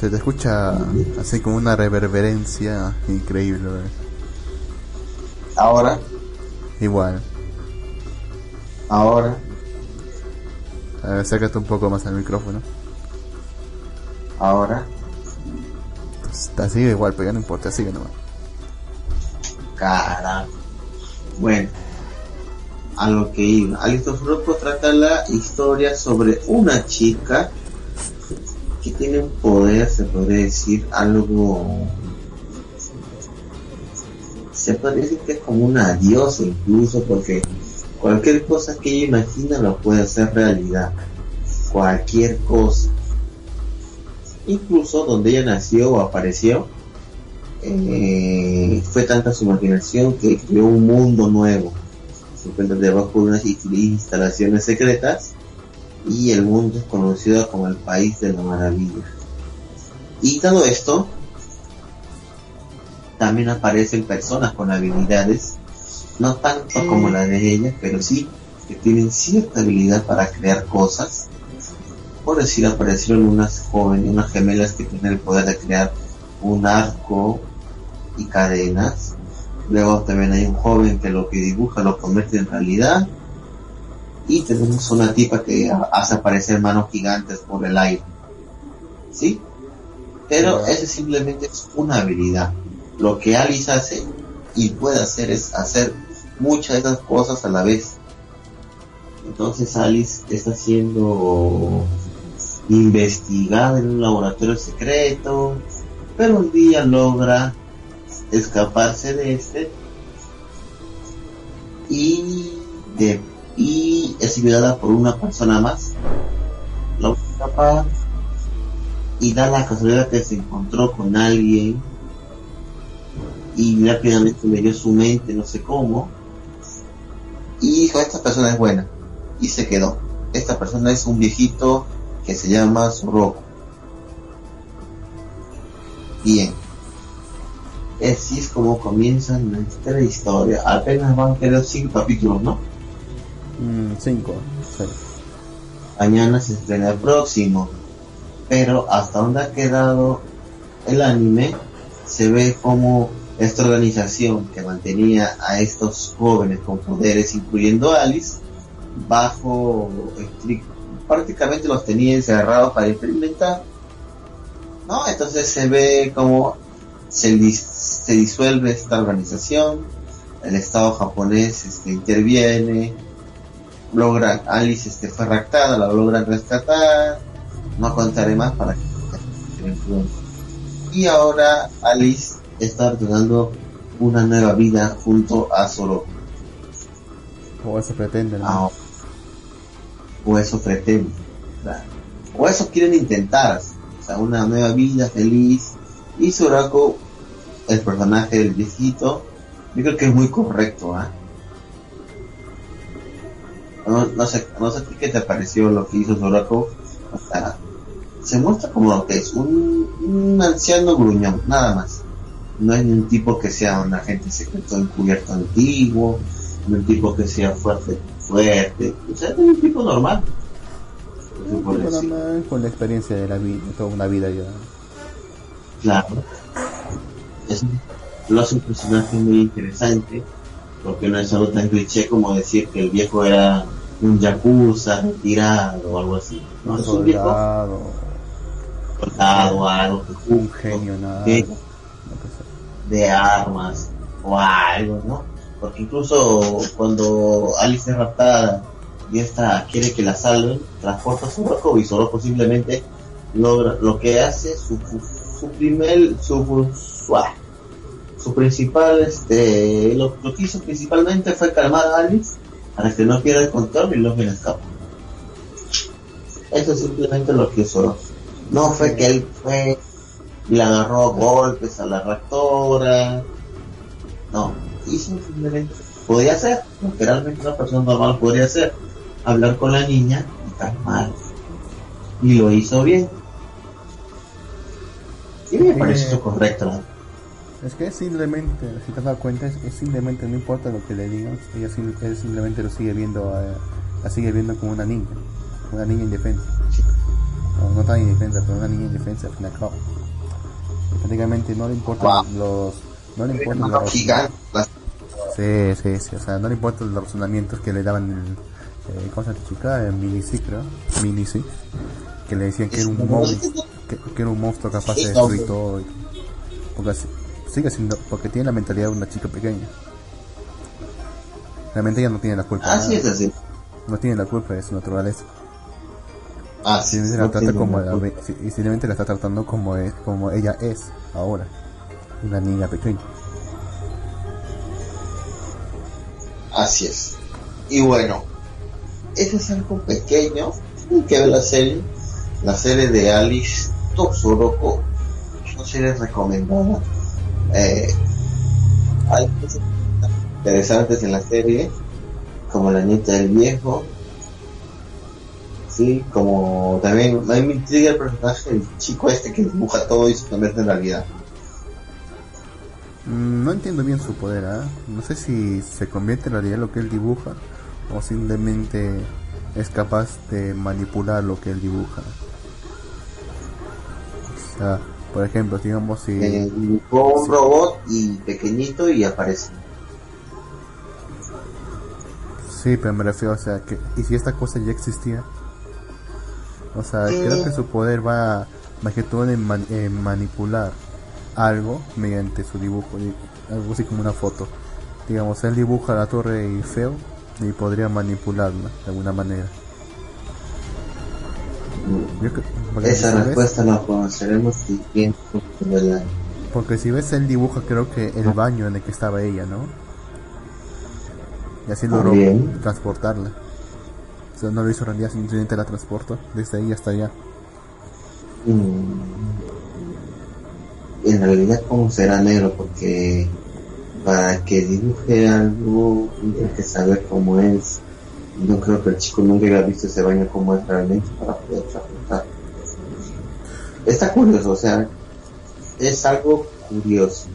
Se te escucha así como una reverberancia increíble. ¿verdad? Ahora, Igual. ahora, A ver, acércate un poco más al micrófono. ahora, Está sigue igual, pero ya no importa, sigue nomás. Carajo. Bueno, a lo que iba. Alice Froco trata la historia sobre una chica que tiene un poder, se podría decir, algo. Se podría decir que es como una diosa incluso, porque cualquier cosa que ella imagina lo puede hacer realidad. Cualquier cosa. Incluso donde ella nació o apareció, eh, fue tanta su imaginación que creó un mundo nuevo. Se encuentra debajo de unas instalaciones secretas y el mundo es conocido como el país de la maravilla. Y todo esto también aparecen personas con habilidades, no tanto como la de ella, pero sí que tienen cierta habilidad para crear cosas. Por decir, aparecieron unas jóvenes, unas gemelas que tienen el poder de crear un arco y cadenas. Luego también hay un joven que lo que dibuja lo convierte en realidad. Y tenemos una tipa que ha- hace aparecer manos gigantes por el aire. ¿Sí? Pero ese simplemente es una habilidad. Lo que Alice hace y puede hacer es hacer muchas de esas cosas a la vez. Entonces Alice está siendo investigada en un laboratorio secreto, pero un día logra escaparse de este y de y es ayudada por una persona más logra escapar y da la casualidad que se encontró con alguien y rápidamente leyó su mente, no sé cómo, y dijo, esta persona es buena, y se quedó. Esta persona es un viejito que se llama Soroko. Bien. Así es como comienza nuestra historia. Apenas van a quedar cinco capítulos, ¿no? Mm, cinco, sí. Mañana se estrena el próximo. Pero hasta donde ha quedado el anime, se ve como esta organización que mantenía a estos jóvenes con poderes, incluyendo a Alice, bajo prácticamente los tenía encerrados para experimentar. ¿No? Entonces se ve como se, se disuelve esta organización, el Estado japonés este, interviene, logran, Alice este, fue raptada, la logran rescatar, no contaré más para que y ahora Alice está ordenando una nueva vida junto a Soroko. O eso pretende, ¿no? Ah, o eso pretende. ¿verdad? O eso quieren intentar. O sea, una nueva vida feliz. Y Sorako, el personaje del viejito, yo creo que es muy correcto. ¿ah? No, no sé, no sé a ti qué te pareció lo que hizo Sorako. O sea, se muestra como lo que es un, un anciano gruñón, nada más. No es ni un tipo que sea un agente secreto encubierto antiguo, no un tipo que sea fuerte, fuerte, o sea, es un tipo normal. Bueno, decir. man, con la experiencia de la vida, toda una vida ya. Claro. Es, lo hace un personaje muy interesante, porque no es algo tan cliché como decir que el viejo era un yakuza retirado o algo así. No, es un viejo soldado, algo que un genio, nada. De armas o algo, ¿no? Porque incluso cuando Alice es raptada y esta quiere que la salven, transporta a Soroko y Soroko simplemente logra lo que hace su su primer su su, ah, su principal este lo, lo que hizo principalmente fue calmar a Alice para que no pierda el control y logre escapar. Eso es simplemente lo que hizo. No fue que él fue y le agarró a golpes a la rectora. No, hizo simplemente, podía hacer, lo que realmente una persona normal podría hacer, hablar con la niña y calmar. Y lo hizo bien. Y me parece eso correcto. Es que simplemente, si te has dado cuenta, es, es simplemente, no importa lo que le digan, ella sim- él simplemente lo sigue viendo, la sigue viendo como una niña, una niña indefensa. No, no tan indefensa, pero una niña indefensa al fin y al cabo. Y prácticamente no le importan los, no le importan los, sí, sí, sí, o sea, no le importan los razonamientos que le daban el, eh, ¿cómo se llama esta chica? El Mini C, creo, Mini C, que le decían que era un monstruo, que, que era un monstruo capaz de destruir todo, y- porque así- sigue siendo, porque tiene la mentalidad de una chica pequeña. Realmente ella no tiene la culpa, Así es nada. así. no tiene la culpa de su naturaleza. Así Simplemente es. la no trata como la sí, y simplemente la está tratando como es, como ella es ahora, una niña pequeña. Así es. Y bueno, eso es algo pequeño que ve la serie. La serie de Alice Totsuroko. Una serie recomendada. Eh, hay cosas interesantes en la serie, como la nieta del viejo. Sí, como también a me intriga el personaje del chico este que dibuja todo y se convierte en realidad. Mm, No entiendo bien su poder, ¿ah? No sé si se convierte en realidad lo que él dibuja o simplemente es capaz de manipular lo que él dibuja. Por ejemplo, digamos si... Eh, dibujó un Sí. robot y pequeñito y aparece. Sí, pero me refiero, o sea, que... ¿Y si esta cosa ya existía? O sea, Sí. creo que su poder va más que todo en, man- en manipular algo mediante su dibujo, y- algo así como una foto. Digamos, él dibuja la torre Eiffel y podría manipularla de alguna manera. Yo Esa si ves, respuesta la conoceremos si bien del porque si ves, él dibuja creo que el baño en el que estaba ella, ¿no? Y así logró transportarla. O sea, no lo hizo realidad, simplemente la transportó desde ahí hasta allá. Mm. En realidad, como será negro? Porque para que dibuje algo, tiene que saber cómo es. No creo que el chico nunca haya visto ese baño como es realmente para poder trabajar. Está curioso, o sea, es algo curioso.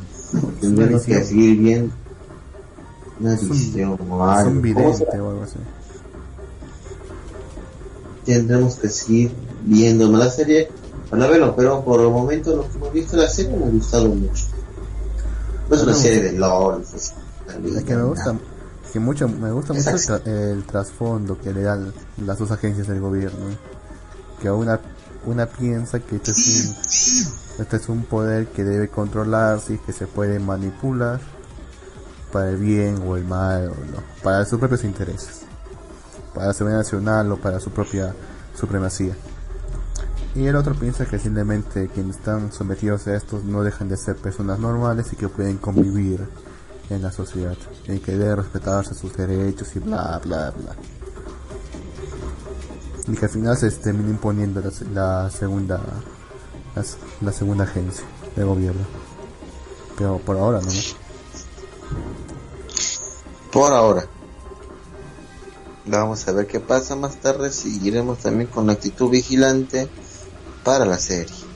Tendremos que seguir bien una un- edición o un algo. ¿Cómo vidente o algo así. Tendremos que seguir viendo la serie para verlo, pero por el momento lo que hemos visto de la serie me ha gustado mucho. No es una serie de LOL, Es que me gusta, que mucho, me gusta mucho el, tra- el trasfondo que le dan las dos agencias del gobierno. Que una, una piensa que este es, un, este es un poder que debe controlarse y que se puede manipular para el bien o el mal, o no, para sus propios intereses, para la seguridad nacional o para su propia supremacía. Y el otro piensa que simplemente quienes están sometidos a estos no dejan de ser personas normales y que pueden convivir en la sociedad y que deben respetarse sus derechos y bla bla bla. Y que al final se termina imponiendo la, la segunda la, segunda agencia de gobierno. Pero por ahora. ¿no? Por ahora. Vamos a ver qué pasa más tarde. Seguiremos también con la actitud vigilante para la serie.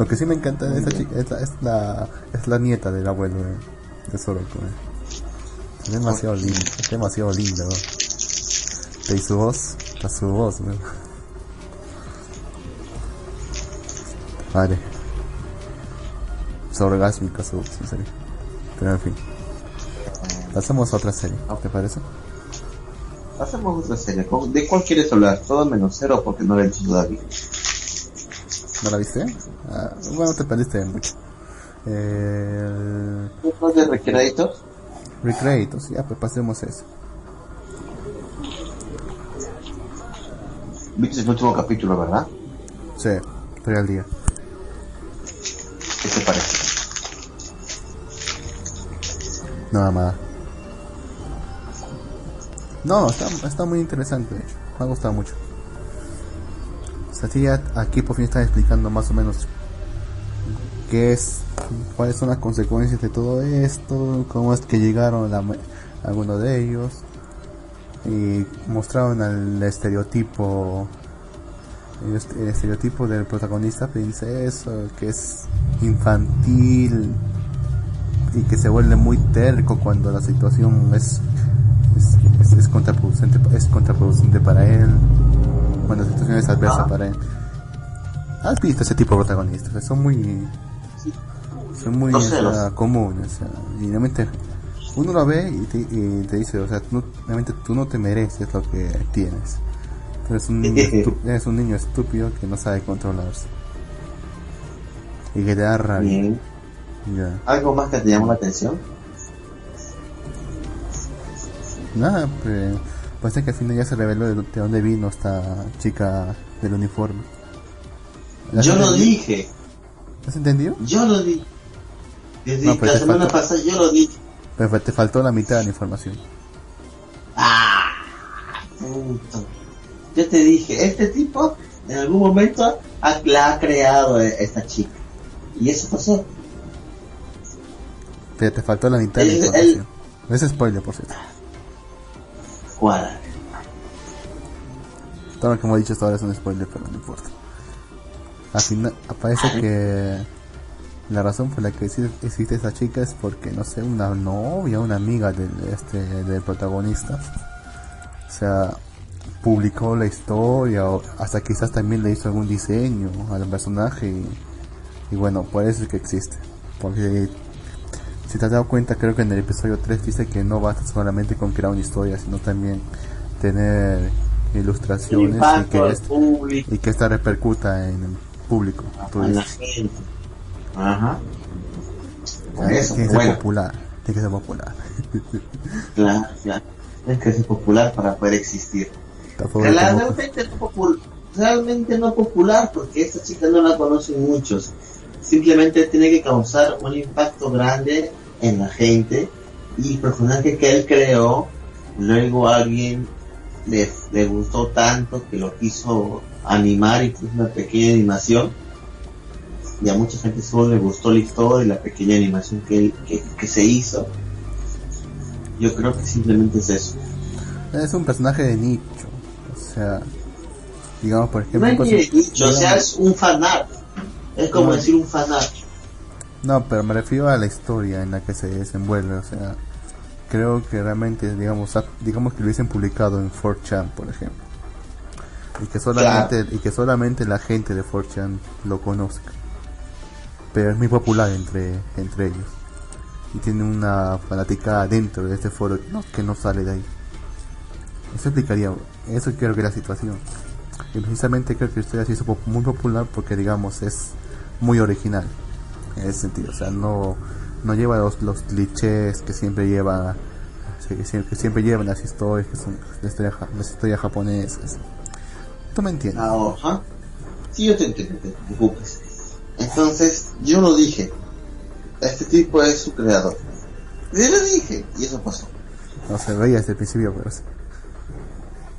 Lo que sí me encanta de esta chica es la, es la, es la nieta del abuelo de, de Soroko. ¿eh? Es demasiado linda, es demasiado linda, ¿no? Y su voz, está su voz, ¿no? Vale. Es orgásmica su voz, en serio. Pero en fin. Pasamos a otra serie, ¿te parece? Pasemos a otra serie. ¿Con- ¿De cuál quieres hablar? Todo menos cero porque no la he hecho todavía. ¿No la viste? Ah, bueno, te perdiste mucho. Eh, ¿Después de Recreator? Recreatos, ya pues pasemos a eso. Viste el último capítulo, ¿verdad? Sí, estoy al día. ¿Qué te parece? Nada más. No, está, está muy interesante, de hecho. Me ha gustado mucho. Ya aquí por fin están explicando más o menos qué es, cuáles son las consecuencias de todo esto, cómo es que llegaron la, algunos de ellos. Y mostraron al estereotipo, el, est- el estereotipo del protagonista princeso, que es infantil, y que se vuelve muy terco cuando la situación es, es contraproducente es contraproducente para él cuando la situación es adversa Ah. para él has visto ese tipo de protagonistas O sea, son muy son muy o sea, comunes o sea, y realmente uno lo ve y te, y te dice o sea tú, realmente tú no te mereces lo que tienes Tú eres un, <laughs> eres un niño estúpido que no sabe controlarse y que te da rabia Bien. ya ¿Algo más que te llamó la atención? Nada, pues parece que al final ya se reveló de, de dónde vino esta chica del uniforme. ¿La has Yo lo entendido? dije. ¿Has entendido? Yo lo dije. Desde No, la te semana falta- pasada yo lo dije. Pero te faltó la mitad de la información. ¡Ah! Punto. Yo te dije, este tipo en algún momento ha, la ha creado eh, esta chica. Y eso pasó. Pero te faltó la mitad de la El- información. Es spoiler, por cierto. Todo lo que hemos dicho hasta ahora es un spoiler, pero no importa. Al final, aparece que la razón por la que existe, esta chica es porque, no sé, una novia, una amiga del, este, del protagonista. O sea, publicó la historia, o hasta quizás también le hizo algún diseño al personaje. Y, y bueno, por eso es que existe. Porque si te has dado cuenta, creo que en el episodio 3 dice que no basta solamente con crear una historia, sino también tener ilustraciones y que, al est- público, y que esta repercuta en el público. A la gente. Ajá. Por "Ah, eso, tiene que ser popular, tiene que ser popular. <laughs> claro, claro. Es que es popular para poder existir. Realmente no, popul- realmente no popular porque esta chica no la conocen muchos. Simplemente tiene que causar un impacto grande en la gente y el personaje que él creó, luego alguien le, le gustó tanto que lo quiso animar y puso una pequeña animación. y a mucha gente solo le gustó la historia y la pequeña animación que, que, que se hizo. Yo creo que simplemente es eso. Es un personaje de nicho. O sea, digamos, por ejemplo. No hay ni de dicho, o sea, es un fanart. Es como No. decir un fanart. No, pero me refiero a la historia en la que se desenvuelve, o sea, creo que realmente, digamos, digamos que lo hubiesen publicado en 4chan, por ejemplo, y que solamente y que solamente la gente de 4chan lo conozca, pero es muy popular entre entre ellos. Y tiene una fanaticada dentro de este foro no, que no sale de ahí. Eso explicaría, eso creo que es la situación. Y precisamente creo que estoy así es pop- muy popular porque digamos es muy original en ese sentido, o sea, no, no lleva los, los clichés que siempre lleva, que siempre, que siempre llevan las historias, que son las historias, las historias japonesas. ¿Tú me entiendes? Ahora, ajá. Sí, yo te entiendo, te preocupes. Entonces, yo lo dije. Este tipo es su creador. Yo lo dije, y eso pasó. No se veía desde el principio, pero sí.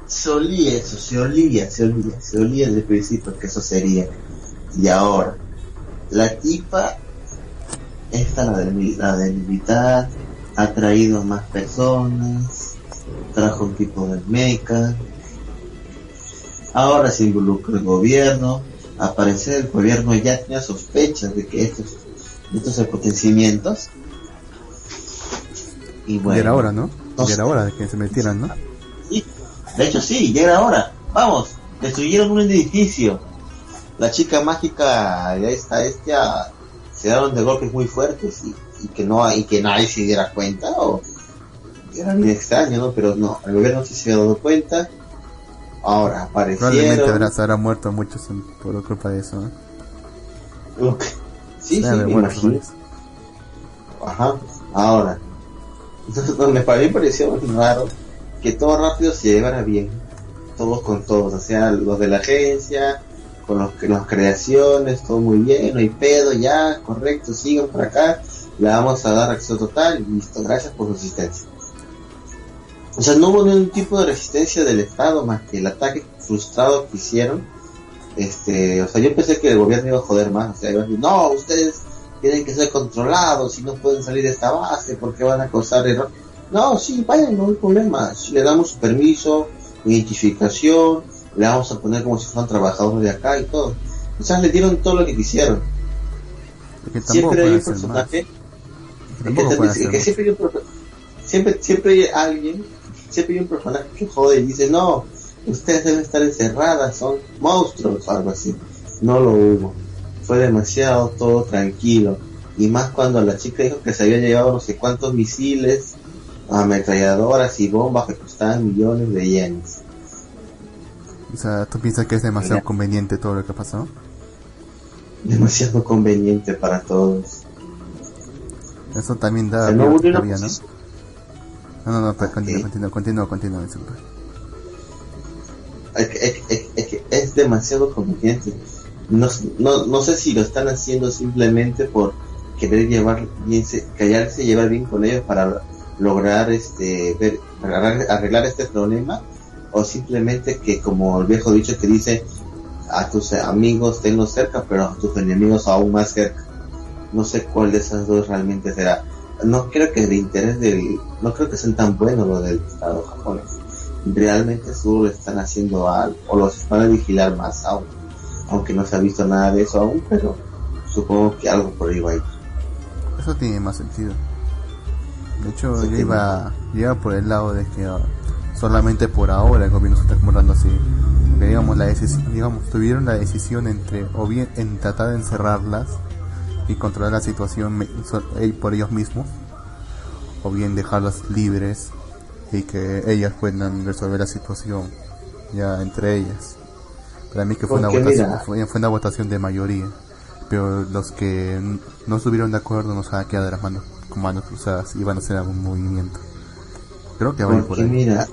Se olía eso, se olía, se olía, se olía desde el principio que eso sería. Y ahora, la tipa, esta la del, la del militar, ha traído más personas, trajo un tipo de meca, ahora se involucra el gobierno, al parecer el gobierno ya tenía sospechas de que estos, estos acontecimientos. Y bueno, era hora, ¿no? no Y era sé. hora de que se metieran, ¿no? Sí, de hecho sí, ya era hora. Vamos, destruyeron un edificio. La chica mágica de esta bestia se dieron de golpes muy fuertes y, y que no y que nadie se diera cuenta o era bien extraño, ¿no? Pero no, el gobierno sí se había dado cuenta. Ahora Probablemente aparecieron. habrá, se habrán muerto muchos en- por culpa de eso. Lo que- Sí, sí, me imagino. Ajá, ahora. Entonces, me pare- me pareció muy raro que todo rápido se llevara bien. Todos con todos, o sea, los de la agencia, con los las creaciones, todo muy bien, no hay pedo, ya, correcto, sigan por acá, le vamos a dar acceso total listo, gracias por su asistencia. O sea, no hubo ningún tipo de resistencia del Estado más que el ataque frustrado que hicieron. Este, o sea, yo pensé que el gobierno iba a joder más, o sea, iba a decir, no, ustedes tienen que ser controlados y no pueden salir de esta base porque van a causar error. No, sí, vayan, no hay problema. Sí, le damos permiso, identificación, le vamos a poner como si fueran trabajadores de acá y todo. O sea, le dieron todo lo que quisieron. Es que tampoco Siempre hay un personaje Es que que, siempre, hay un siempre, siempre hay alguien, siempre hay un personaje que jode y dice, no, ustedes deben estar encerradas, son monstruos, algo así. No lo hubo. Fue demasiado todo tranquilo. Y más cuando la chica dijo que se había llevado no sé cuántos misiles, ametralladoras y bombas que costaban millones de yenes. O sea, ¿tú piensas que es demasiado Mira. conveniente todo lo que pasó? Demasiado conveniente para todos. Eso también da Se no miedo hubo ni una todavía, ¿no? No, no, no, pero Ok. continúa, continúa, continúa, continúa, disculpa. es, que- es, es que es demasiado conveniente. No, no, no sé si lo están haciendo simplemente por querer llevar bien, se- callarse y llevar bien con ellos para lograr este ver, arreglar este problema o simplemente que como el viejo dicho que dice a tus amigos tenlos cerca pero a tus enemigos aún más cerca no sé cuál de esas dos realmente será. No creo que el interés del no creo que sean tan buenos los del estado japonés. Realmente solo le están haciendo algo o los van a vigilar más aún aunque no se ha visto nada de eso aún pero supongo que algo por ahí va a ir. Eso tiene más sentido. De hecho, yo iba, yo iba por el lado de que solamente por ahora el gobierno se está comportando así. Porque digamos, la digamos, tuvieron la decisión entre, o bien en tratar de encerrarlas y controlar la situación por ellos mismos, o bien dejarlas libres y que ellas puedan resolver la situación ya entre ellas. Para mí que fue una votación, fue, fue una votación de mayoría. Pero los que no estuvieron de acuerdo nos van a quedar de las manos con manos cruzadas y van a hacer algún movimiento. Creo que va a ir por ahí. mira,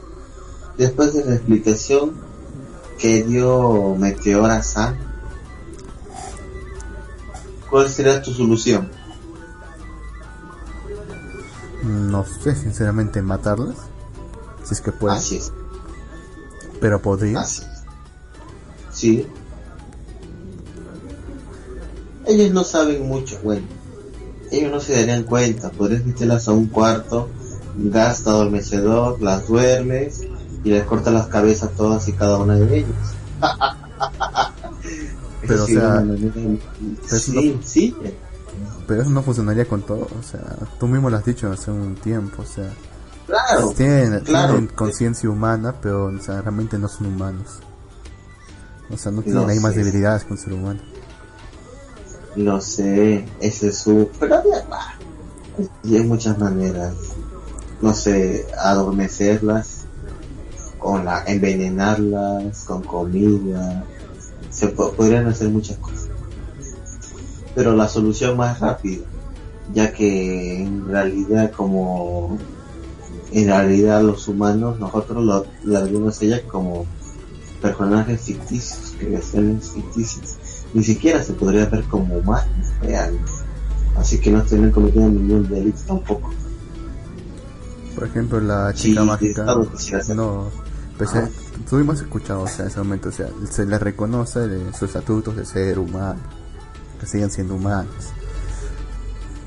después de la explicación que dio Meteora San, ¿cuál será tu solución? No sé, sinceramente, matarlas. Si es que puede. Así es, Pero podría. así es. Sí. ellos no saben mucho, bueno, ellos no se darían cuenta, podrías meterlas a un cuarto, gasta adormecedor, las duermes y les cortas las cabezas todas y cada una de ellos. <laughs> Pero, o sea, eso sí, no- sí, Pero eso no funcionaría con todo, o sea, tú mismo lo has dicho hace un tiempo, o sea, claro, tienen, claro. tienen conciencia humana, pero o sea, realmente no son humanos. O sea, no tienen No ahí más debilidades un ser humano. No sé, ese es su... Pero Y hay muchas maneras. No sé, adormecerlas, con la, envenenarlas, con comida. Se po- podrían hacer muchas cosas. Pero la solución más rápida, ya que en realidad como... En realidad los humanos, nosotros lo, la vemos ella como personajes ficticios, creaciones ficticias ni siquiera se podría ver como humanos reales. Así que no estarían cometiendo ningún delito tampoco. Por ejemplo, la chica sí, mágica, no, pues Ah. eh, tuvimos escuchado, o sea, en ese momento, o sea, se le reconoce de sus estatutos de ser humano, que siguen siendo humanos.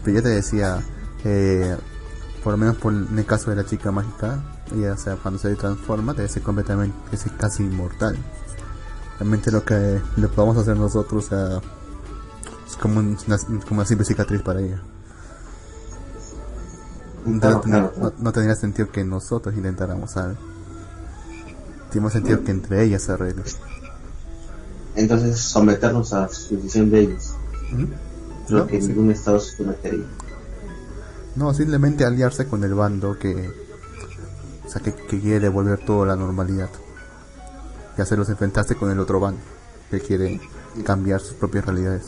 Pero yo te decía, eh, por lo menos por, en el caso de la chica mágica, ella, o sea, cuando se transforma, debe ser completamente, es casi inmortal. Realmente lo que le podemos hacer nosotros, o sea, es como, un- una, como una simple cicatriz para ella. No- no tendría sentido que nosotros intentáramos algo. Tiene más sentido que entre ellas se arregle. Entonces someternos a su decisión de ellos. Lo No, que sí. ningún estado se sometería. No, simplemente aliarse con el bando que, o sea, que, que quiere devolver todo a la normalidad. Y hacerlos enfrentarse con el otro bando, que quiere cambiar sus propias realidades.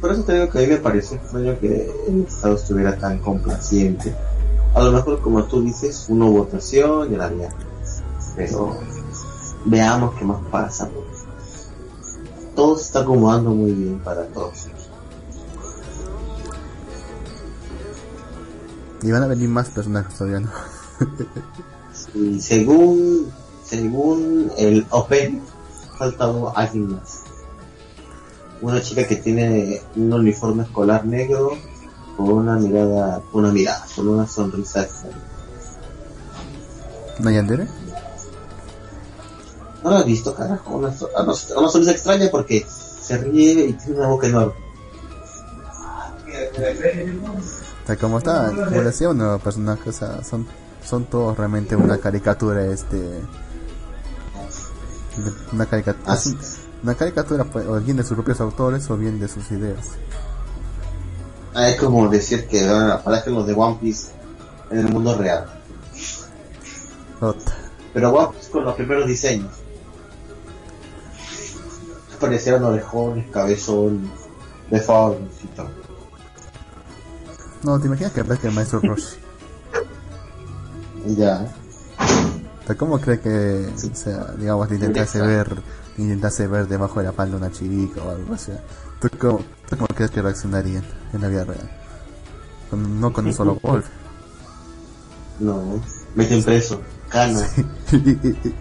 Por eso te digo que a mí me parece extraño que el estado estuviera tan complaciente. A lo mejor como tú dices, una votación y la mía. Pero veamos qué más pasa. Todo se está acomodando muy bien para todos. Y van a venir más personajes todavía, ¿no? Y según, según el Open, falta alguien más. Una chica que tiene un uniforme escolar negro con una mirada, una mirada, con una sonrisa extraña. ¿No hay Andere? No lo has visto, carajo, una, una, una sonrisa extraña porque se ríe y tiene una boca enorme. Como está, como decía uno personajes, o sea, son, son todos realmente una caricatura, este, una caricatura, una caricatura pues, o bien de sus propios autores o bien de sus ideas. Ah, es como decir que ah, aparecen los de One Piece en el mundo real. Pero One Piece con los primeros diseños. Parecieron orejones, cabezón, deformes y todo. No, te imaginas que aparezca el maestro <laughs> Roshi. Ya. O sea, ¿cómo cree que, o sea, digamos, le intentase ver, le intentase ver debajo de la falda una chica o algo así? ¿Tú cómo, tú cómo crees que reaccionarían en la vida real? Con- no con un solo golpe. No, meten preso, cana. <laughs> y, y-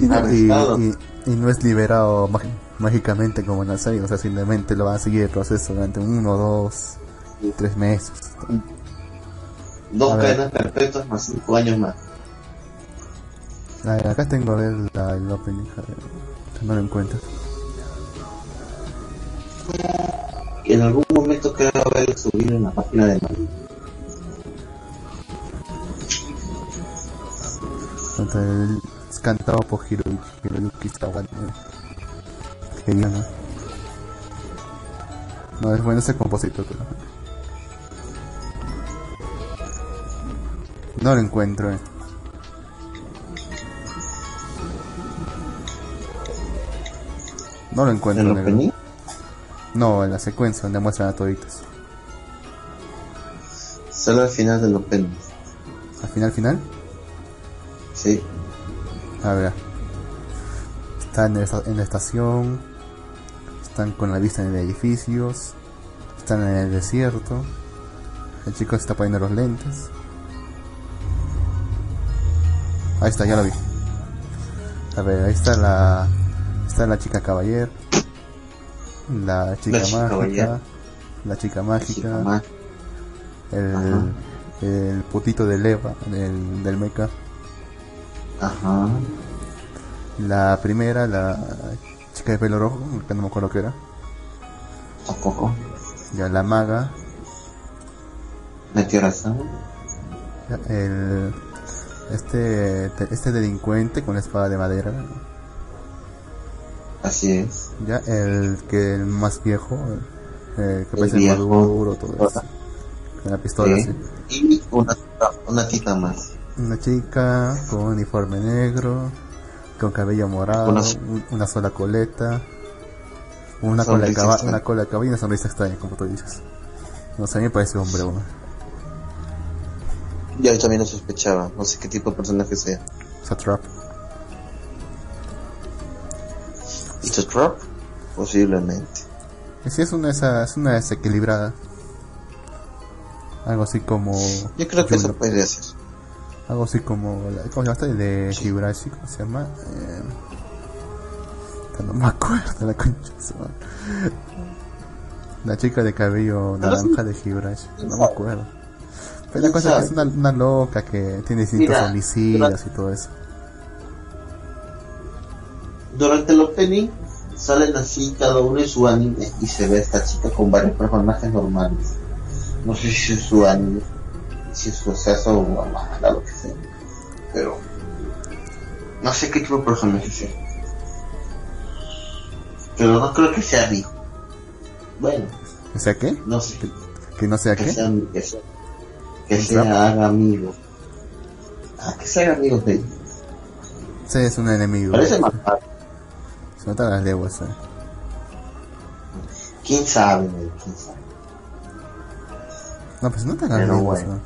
y- Arrestado. y- y no es liberado mágicamente como en la serie, o sea, simplemente lo van a seguir el proceso durante uno, dos, tres meses. Dos cadenas perpetuas más cinco años más. A ver, acá tengo a ver la, el opening, no lo encuentro. Y en algún momento creo haberlo subido en la página de Madrid. Entonces, el- es cantado por Hiroyuki, Hiroyuki Sawano. Genial, ¿no? No, es bueno ese compositor, pero... No lo encuentro, eh. No lo encuentro ¿En el- opening? No, en la secuencia donde muestran a toditos. Solo al final del opening. Al final, final, Sí. A ver. Están en, la estación. Están con la vista en edificios. Están en el desierto. El chico se está poniendo los lentes. Ahí está, ya lo vi. A ver, ahí está la. Está la chica caballero. La chica La mágica. La chica La mágica. chica el, el putito de Leva, del, del mecha. Ajá. La primera, la chica de pelo rojo, que no me acuerdo qué era. Tampoco. Ya la maga, Metió razón. ya, el este este delincuente con la espada de madera, Así es. ya el que el más viejo, el que parece maduro, todo eso. Con la pistola, Sí. sí. Y una, una tita más. Una chica con uniforme negro, con cabello morado, Una- un- una sola coleta, una cola, de caba- una cola de caballo y una sonrisa extraña, como tú dices. No sé, a mí me parece hombre, bueno. Yo también lo sospechaba. No sé qué tipo de personaje sea. Satrap. ¿Y tu Trap? Posiblemente. Sí, es una, esa, es una desequilibrada. Algo así como. Yo creo que eso Juno. puede ser. Algo así como. la- ¿Cómo se llama? de Higurashi, ¿cómo se llama? Eh, no me acuerdo la concha. La chica de cabello naranja de Higurashi. No me acuerdo. Pero la cosa es que es una, una loca que tiene distintos Mira, homicidios y todo eso. Durante el opening salen así cada uno en su anime y se ve esta chica con varios personajes normales. No sé si es su anime, si es su exceso o mala, lo que sea. Pero no sé qué tipo de personaje sea. Pero no creo que sea Rico. Bueno, ¿O sea qué? no sé. Que no sea Que qué. sea, que sea, que ¿Un se trap? haga amigo. Ah, que se haga amigo de ella. Sí, es un enemigo. Parece más. Se notan las leguas, eh. ¿Quién sabe? ¿Quién sabe? No, pues se notan las leguas, bueno.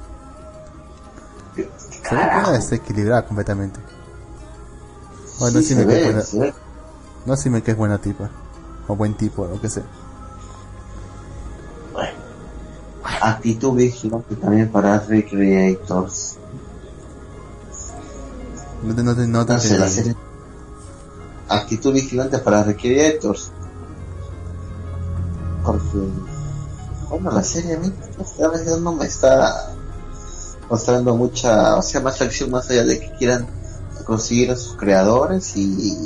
¿Qué Se ve desequilibrada completamente. Bueno, Sí, sí, se me ve, buena, no sí me que es buena tipa. O buen tipo, lo que sea. Bueno. Actitud vigilante también para Recreators. No te, no te, no te No. Actitud vigilante para Recreators. Porque, bueno, la serie a mí a veces no me está mostrando mucha, o sea, más acción más allá de que quieran conseguir a sus creadores y,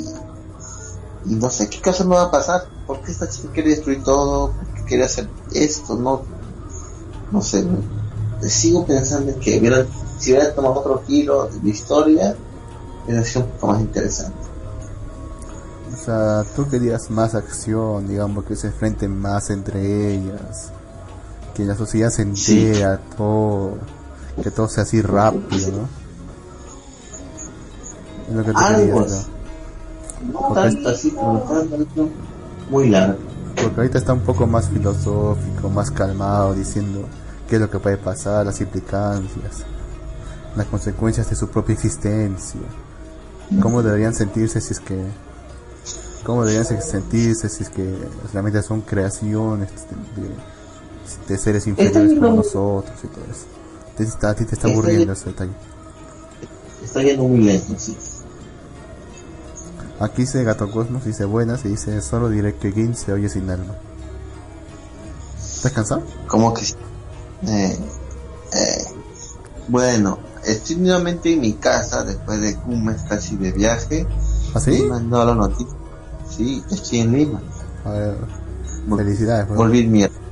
y no sé qué cosa me va a pasar. ¿Por qué esta chica quiere destruir todo? ¿Por qué quiere hacer esto? No, no sé. Sigo pensando en que hubieran, si hubieran tomado otro giro de la historia, hubiera sido un poco más interesante. O sea, tú querías más acción, digamos, que se enfrenten más entre ellas. Que la sociedad se Sí. entera, todo. Que todo sea así rápido, ¿no? Es lo que así. ¿no? No Porque tanto así, están dando muy largo. Porque ahorita está un poco más filosófico, más calmado, diciendo qué es lo que puede pasar, las implicancias, las consecuencias de su propia existencia, cómo deberían sentirse si es que, cómo deberían se- sentirse si es que realmente son creaciones de, de- de seres inferiores como nosotros y todo eso. Entonces, a ti te está Está aburriendo ese detalle. Está yendo muy lento, sí. Aquí dice Gato Cosmos, dice buenas y dice solo diré que Gin se oye sin alma. ¿Estás cansado? Como que sí. eh, eh, bueno, estoy nuevamente en mi casa después de un mes casi de viaje. ¿Ah, sí? Me dado la noticia. Sí, estoy en Lima. A ver, felicidades. pues. Volví miércoles.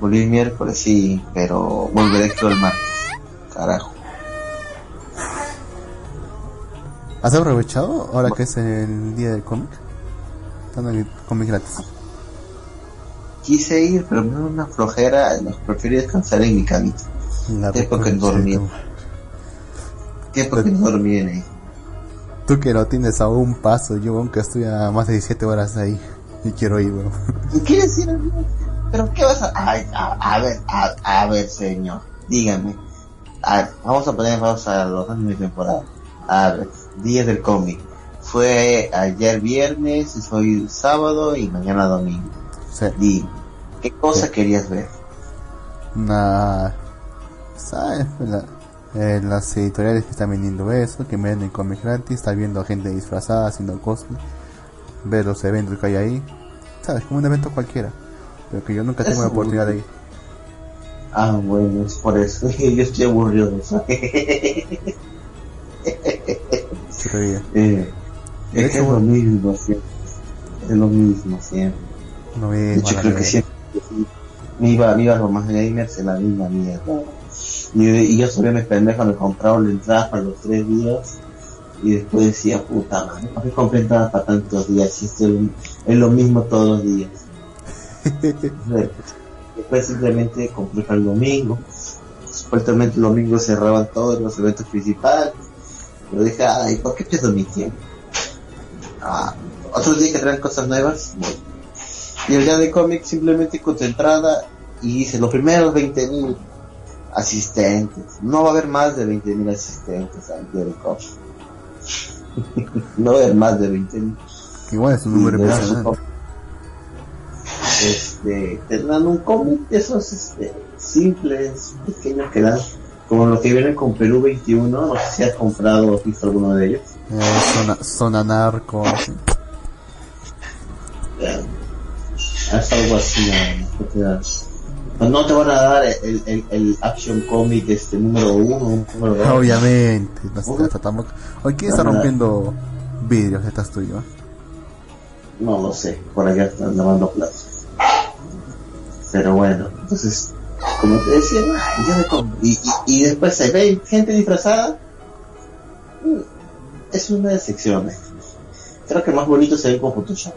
Volví el miércoles, sí, pero volveré creo el martes. Carajo. ¿Has aprovechado ahora que es el día del cómic? Están el cómic gratis. Quise ir, pero me dio una flojera. Los preferí descansar en mi camita. Tiempo que dormí. Tiempo que no dormí en ahí. Tú que lo tienes a un paso, yo aunque estoy a más de 17 horas ahí y quiero ir, weón. ¿Y quieres ir al ¿Pero qué vas a...? Ay, a, a ver, a, a ver, señor. Dígame. A ver, vamos a poner pausa a los años de temporada. A ver, días del cómic. Fue ayer viernes, y hoy sábado y mañana domingo. Sí, Dime, ¿qué cosa Sí. querías ver? ¿Sabes? La- eh, las editoriales que están vendiendo eso, que me venden cómic gratis, estar viendo a gente disfrazada haciendo cosplay, ver los eventos que hay ahí. ¿sabes? Como un evento cualquiera. Pero que yo nunca tengo la oportunidad de ir. Ah, bueno, es por eso. <laughs> Yo estoy aburrido de eso. <laughs> Eh, De es que hecho, es lo mismo siempre. Es lo mismo siempre. No De hecho, creo que siempre me iba, me iba a los más gamers en la misma mierda. Y, y yo sabía mis pendejos me compraba la entrada para los tres días. Y después decía, puta madre, ¿por qué compré entradas para tantos días? Si es lo- es lo mismo todos los días. Después simplemente compré para el domingo. Supuestamente el domingo cerraban todos los eventos principales. Yo dije, ay, ¿por qué pierdo mi tiempo? Ah, otros días que traen cosas nuevas, voy. Y el día de cómic simplemente concentrada y dice, los primeros 20.000 asistentes. No va a haber más de 20.000 asistentes al día de cómic. <laughs> no va a haber más de 20.000 Que igual es un número impresionante. Este, tendrán un cómic de esos este, simples, pequeños que dan, como los que vienen con Perú 21, no sé si has comprado o visto alguno de ellos. Eh, zona, zona narco. Haz algo así más, no te dan- no- te van a dar el, el, el Action Comic este número uno, número dos. Obviamente. No se trata tampoco. Oye, ¿quién está rompiendo vidrios? Estás tú y yo. No lo sé, por allá están lavando platos. Pero bueno, entonces, como te decía, y, y, y después se ve gente disfrazada. Mm, Es una decepción. Creo que más bonito se ve con Photoshop.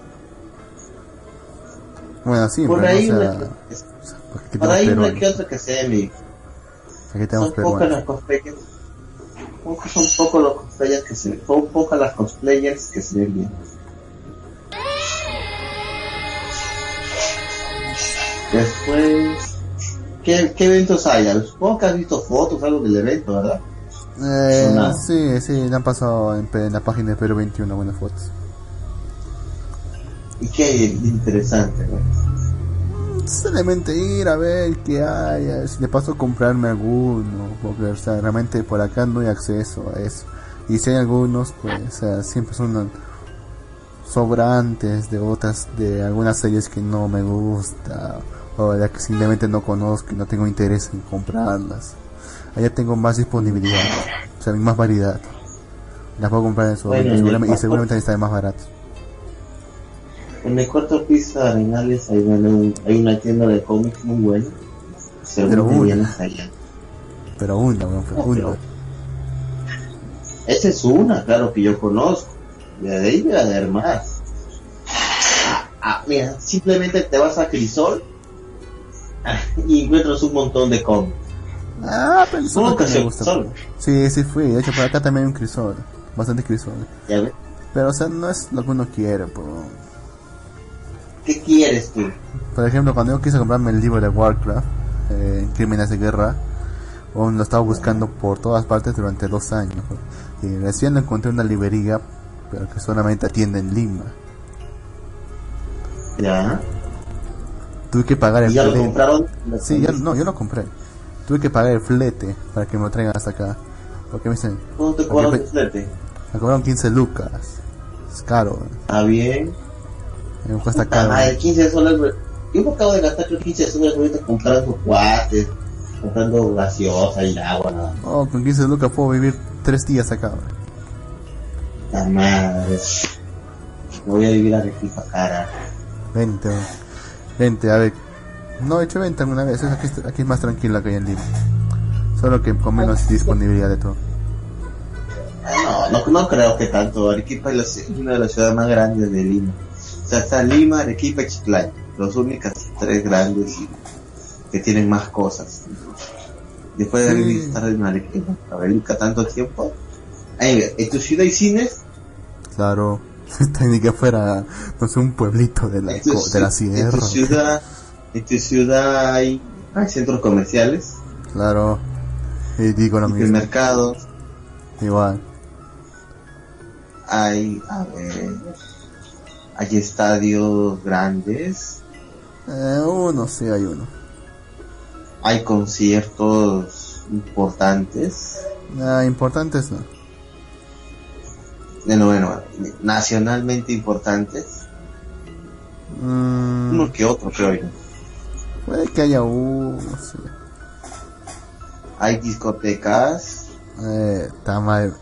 Bueno, sí, Por ahí, no, una, sea, por ahí una que otra que se ve Son pocas las cosplayers. Son pocos los cosplayers que se ven. Son pocas las cosplayers que se ven bien. Después, ¿qué, qué eventos hay? Supongo que has visto fotos, algo del evento, ¿verdad? Eh, sí, sí, le han pasado en, la página de Perú 21 buenas fotos. ¿Y qué interesante? güey? Simplemente ir a ver qué hay, a ver si de paso comprarme alguno, porque o sea, realmente por acá no hay acceso a eso. Y si hay algunos, pues o sea, siempre son sobrantes de otras, de algunas series que no me gusta, o las que simplemente no conozco y no tengo interés en comprarlas. Allá tengo más disponibilidad, o sea, más variedad. Las puedo comprar en su Bueno, y seguramente, y cuarto- seguramente están más baratos. En el cuarto piso de Arenales hay una, hay una tienda de cómics muy buena. Pero una. allá. Pero una, fue No, una. pero- Esa es una, claro, que yo conozco. Y de ahí debe haber más. Ah, ah, mira, simplemente te vas a Crisol <laughs> y encuentras un montón de cómics. Ah, pero eso que me gusta. Sí, sí fui. De hecho, por acá también hay un crisol. Bastante crisol. Ya ves. Pero, o sea, no es lo que uno quiere. Por, ¿Qué quieres tú? por ejemplo, cuando yo quise comprarme el libro de Warcraft, eh, Crímenes de Guerra, aún lo estaba buscando por todas partes durante dos años. Y recién lo encontré en una librería, pero que solamente atiende en Lima. Ya. Tuve que pagar el ¿Y ya lo flete. compraron? Sí, ya, no, yo lo compré. Tuve que pagar el flete para que me lo traigan hasta acá. Porque me dicen, ¿Cómo te pe- el flete? me cobraron 15 lucas. Es caro, Está bien. me cuesta caro. madre, 15 soles. Yo me acabo de gastar creo 15 soles ahorita comprando cuates, comprando gaseosa y agua, nada. Oh, con 15 lucas puedo vivir 3 días acá. La madre. Me voy a vivir a Arequipa, cara. Vente, bro. vente, a ver. No he hecho venta alguna vez, aquí, aquí es más tranquila que allá en Lima. Solo que con menos disponibilidad de todo. No, no, no creo que tanto. Arequipa es una de las ciudades más grandes de Lima. O sea, está Lima, Arequipa y Chiclayo. Las únicas tres grandes y- que tienen más cosas. Después de Sí. estar en Arequipa, Arequipa tanto tiempo. ¿En tu ciudad hay cines? Claro, <laughs> está ni que fuera, no sé, un pueblito de la, de la ci- En sierra. tu ciudad, en tu ciudad hay, hay centros comerciales, Claro, y digo lo mismo. supermercados, Igual. hay, a ver, hay estadios grandes, Eh, uno, sí hay uno. hay conciertos importantes, Ah, importantes no. Bueno, bueno, nacionalmente importantes. Mm, Uno que otro, creo yo. puede que haya uno. Hay discotecas. Eh, está mal.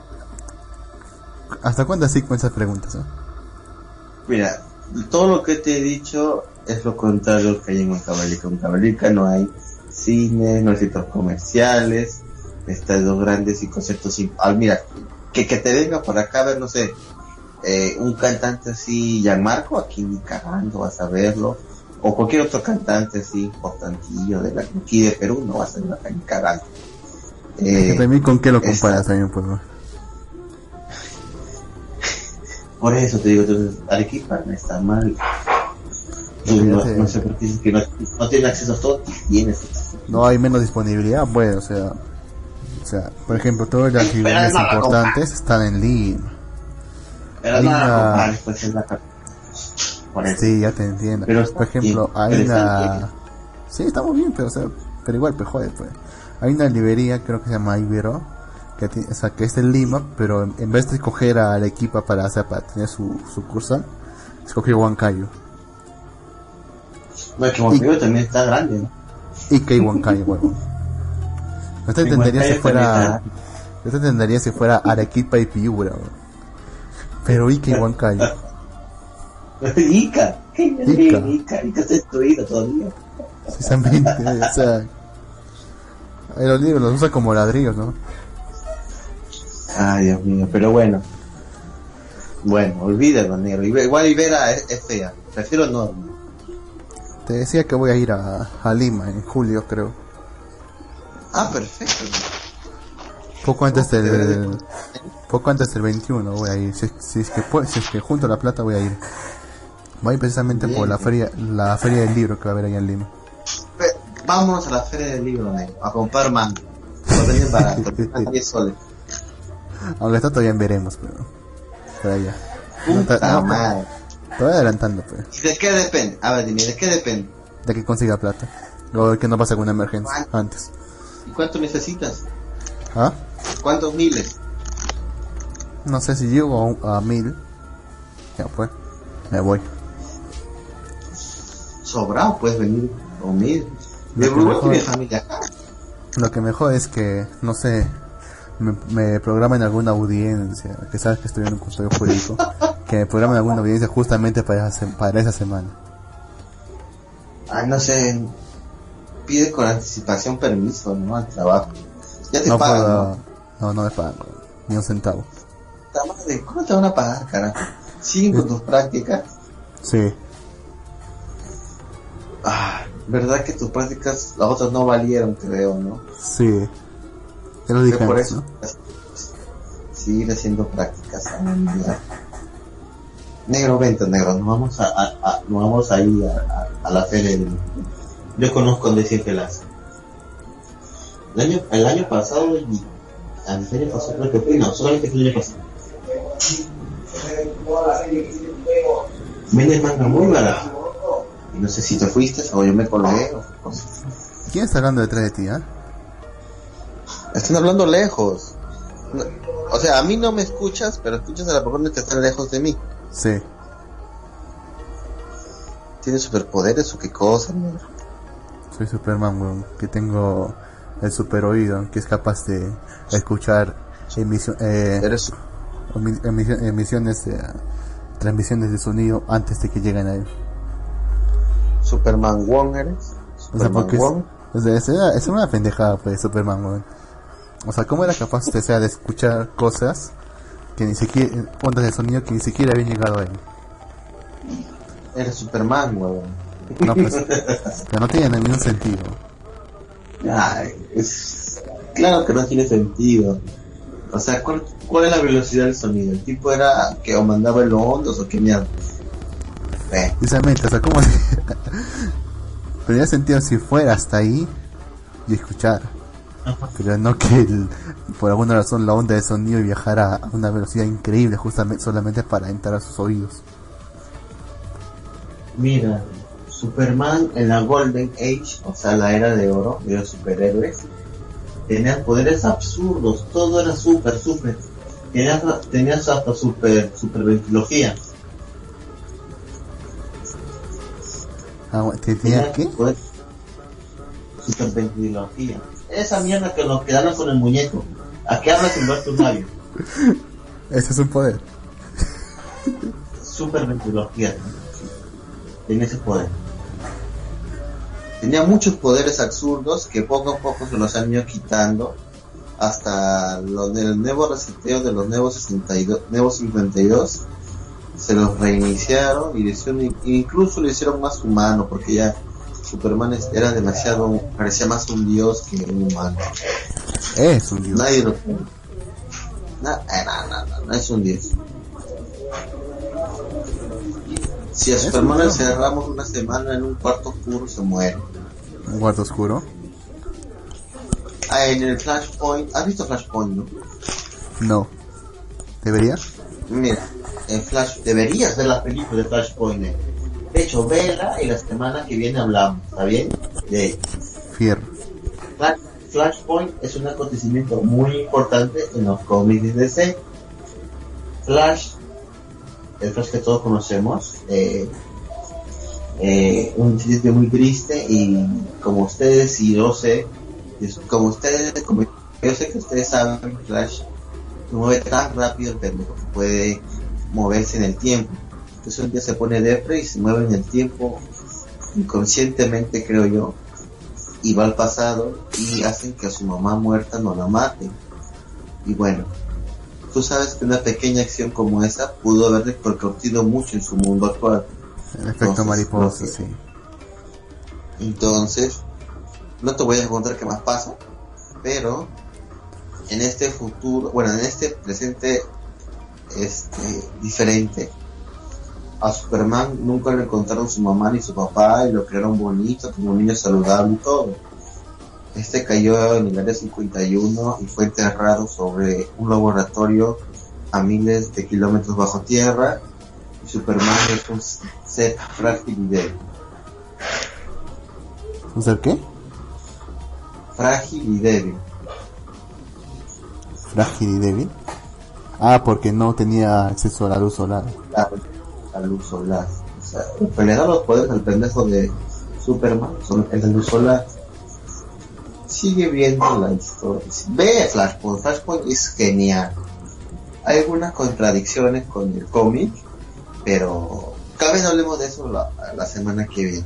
¿Hasta cuándo así con esas preguntas? eh? Mira, todo lo que te he dicho es lo contrario que hay en Huancavelica. En Huancavelica no hay cine, no hay centros comerciales, estadios grandes y conciertos. Ah, mira, que, que te venga por acá a ver, no sé, eh, un cantante así, Gianmarco, aquí ni cagando vas a verlo. O cualquier otro cantante así importantillo de la, aquí de Perú, no vas a verlo acá ni cagando. Eh, también con qué lo esta- comparas también, pues. ¿no? <laughs> Por eso te digo, entonces Arequipa no está mal. Sí, no, sé por qué que no, no tiene acceso a todo tienes. No hay menos disponibilidad, pues, o sea, sea, por ejemplo, todas las no, importantes están en Lima. Pero no la pues es la. Sí, ya te entiendo. Pero por ejemplo, bien, hay una... Sí, estamos bien, pero, o sea, pero igual, pues, joder, pues. Hay una librería, creo que se llama Ibero, que, o sea, que es en Lima, pero en, en vez de escoger a Arequipa para, hacer para tener su sucursal, escogió Huancayo. No, es que Montevideo también está grande, ¿no? Y que Huancayo, <laughs> huevón. No te entendería si fuera... te entendería si fuera Arequipa y Piura. Pero <laughs> Ica y Huancayo. Ica, ¿qué Ica. Ica? Ica, está destruida todavía. Precisamente, <laughs> o sea. Los libros los usa como ladrillos, ¿no? Ay, Dios mío, pero bueno. Bueno, olvídalo, negro. Igual Ibera es, es fea. Prefiero Norma. Te decía que voy a ir a, a Lima en julio, creo. Ah, perfecto. Poco antes de del. Poco antes del 21 voy a ir. Si, si es que si es que junto la plata voy a ir. Voy a precisamente por la feria, la feria del libro que va a haber allá en Lima. Vámonos a la feria del libro. A comprar mango. Lo venden barato. están 10 soles. Aunque está todavía en veremos, pero. Pero ya. No, te- Puta no, madre. te voy adelantando, pues. ¿Y de qué depende? A ver, dime, ¿de qué depende? De que consiga plata. O de que no pase alguna emergencia antes. ¿Y cuánto necesitas? ¿Ah? ¿Cuántos miles? No sé si llego a, a mil. Ya fue. Me voy. Sobrado, puedes venir con mil. Lo De que Bruno mejor- tiene familia acá. Lo que mejor es que, no sé, me, me programen alguna audiencia, que sabes que estoy en un custodio jurídico, <laughs> que me programen alguna audiencia justamente para esa, para esa semana. Ah, no sé. Pide con anticipación permiso, ¿no? Al trabajo. Ya te No pagan, puedo, ¿no? no, no me pagan, ni un centavo. Madre, ¿Cómo te van a pagar, carajo? ¿Siguen con tus prácticas? Sí, Ah, ¿verdad que tus prácticas, las otras no valieron, creo, no? sí. Ya lo dije por eso ¿no? seguir haciendo prácticas. Negro, vente, negro, nos vamos a, a, a- nos vamos a ir a, a- a la feria del... Yo conozco de Cien Pelas. El año, el año pasado, y a la feria pasado creo que fue, no, solamente fue el año pasado. Venden manga muy barato. Y no sé si te fuiste o yo me colgué o cosas. ¿Quién está hablando detrás de ti, ah? Están hablando lejos. No- o sea, a mí no me escuchas, pero escuchas a la persona que está lejos de mí. Sí. ¿Tiene superpoderes o qué cosa? negro? Soy Superman, weón, que tengo el super oído, que es capaz de escuchar emisión, eh, Eres emi- emisión- emisiones, de, transmisiones de sonido antes de que lleguen a él. Superman Wong, eres. O sea, Superman es, Wong. o es, una, es una pendejada, pues, Superman, weón. O sea, ¿cómo era capaz de, sea, de escuchar cosas que ni siquiera, ondas de sonido que ni siquiera habían llegado a él? Eres Superman, weón. No, pues, pero no tiene ningún sentido. Ay, es... Claro que no tiene sentido. O sea, ¿cuál, ¿cuál es la velocidad del sonido? ¿El tipo era que o mandaba el ondos o qué mierda? Eh, Precisamente, o sea, ¿cómo. Tendría <laughs> sentido si fuera hasta ahí y escuchar. Pero no que el- por alguna razón la onda de sonido viajara a una velocidad increíble justamente solamente para entrar a sus oídos. Mira, Superman en la Golden Age, o sea, la era de oro de los superhéroes, tenía poderes absurdos, todo era super, super. Tenías, tenías hasta super, super ventilogía. Ah, ¿te- ¿Tenía qué? Superventilología. Esa mierda que lo quedaron con el muñeco. ¿A qué hablas sin ver tu labio? Ese es un poder. Superventilología. Tenía ese poder. Tenía muchos poderes absurdos que poco a poco se los han ido quitando hasta los del nuevo reseteo de los nuevos 62, nuevos 52 se los reiniciaron y le hicieron, incluso lo hicieron más humano porque ya Superman era demasiado parecía más un dios que un humano. Es un dios. nadie lo na- eh, no, no, no, no es un dios si a Superman dios. encerramos una semana en un cuarto oscuro se muere Un cuarto oscuro. ah, en el Flashpoint ¿has visto Flashpoint no? No. ¿Debería? Mira, en Flash, deberías ver la película de Flashpoint. eh. De hecho, vela y la semana que viene hablamos, ¿está bien? De Fierro. Flash- Flashpoint es un acontecimiento muy importante en los cómics de DC. Flash, el Flash que todos conocemos, eh, eh, un incidente muy triste y como ustedes y yo sé, como ustedes, como yo sé que ustedes saben, Flash se mueve tan rápido el que puede moverse en el tiempo. Entonces un día se pone depre y se mueve en el tiempo inconscientemente creo yo y va al pasado y hacen que a su mamá muerta no la maten. Y bueno, tú sabes que una pequeña acción como esa pudo haber repercutido mucho en su mundo actual. El efecto Entonces, mariposa, sí. Entonces, no te voy a contar qué más pasa, pero en este futuro, bueno, en este presente este diferente, a Superman nunca le encontraron su mamá ni su papá y lo crearon bonito, como un niño saludable y todo. Este cayó en el área 51 y fue enterrado sobre un laboratorio a miles de kilómetros bajo tierra. Y Superman es un ser frágil y débil. ¿Un ser qué? Frágil y débil. Frágil y débil. Ah, porque no tenía acceso a la luz solar. la, la luz solar. O sea, en realidad los poderes del pendejo de Superman son el de luz solar. Sigue viendo la historia. Ve Flashpoint. Flashpoint es genial. Hay algunas contradicciones con el cómic, pero cada vez hablemos de eso la, la semana que viene.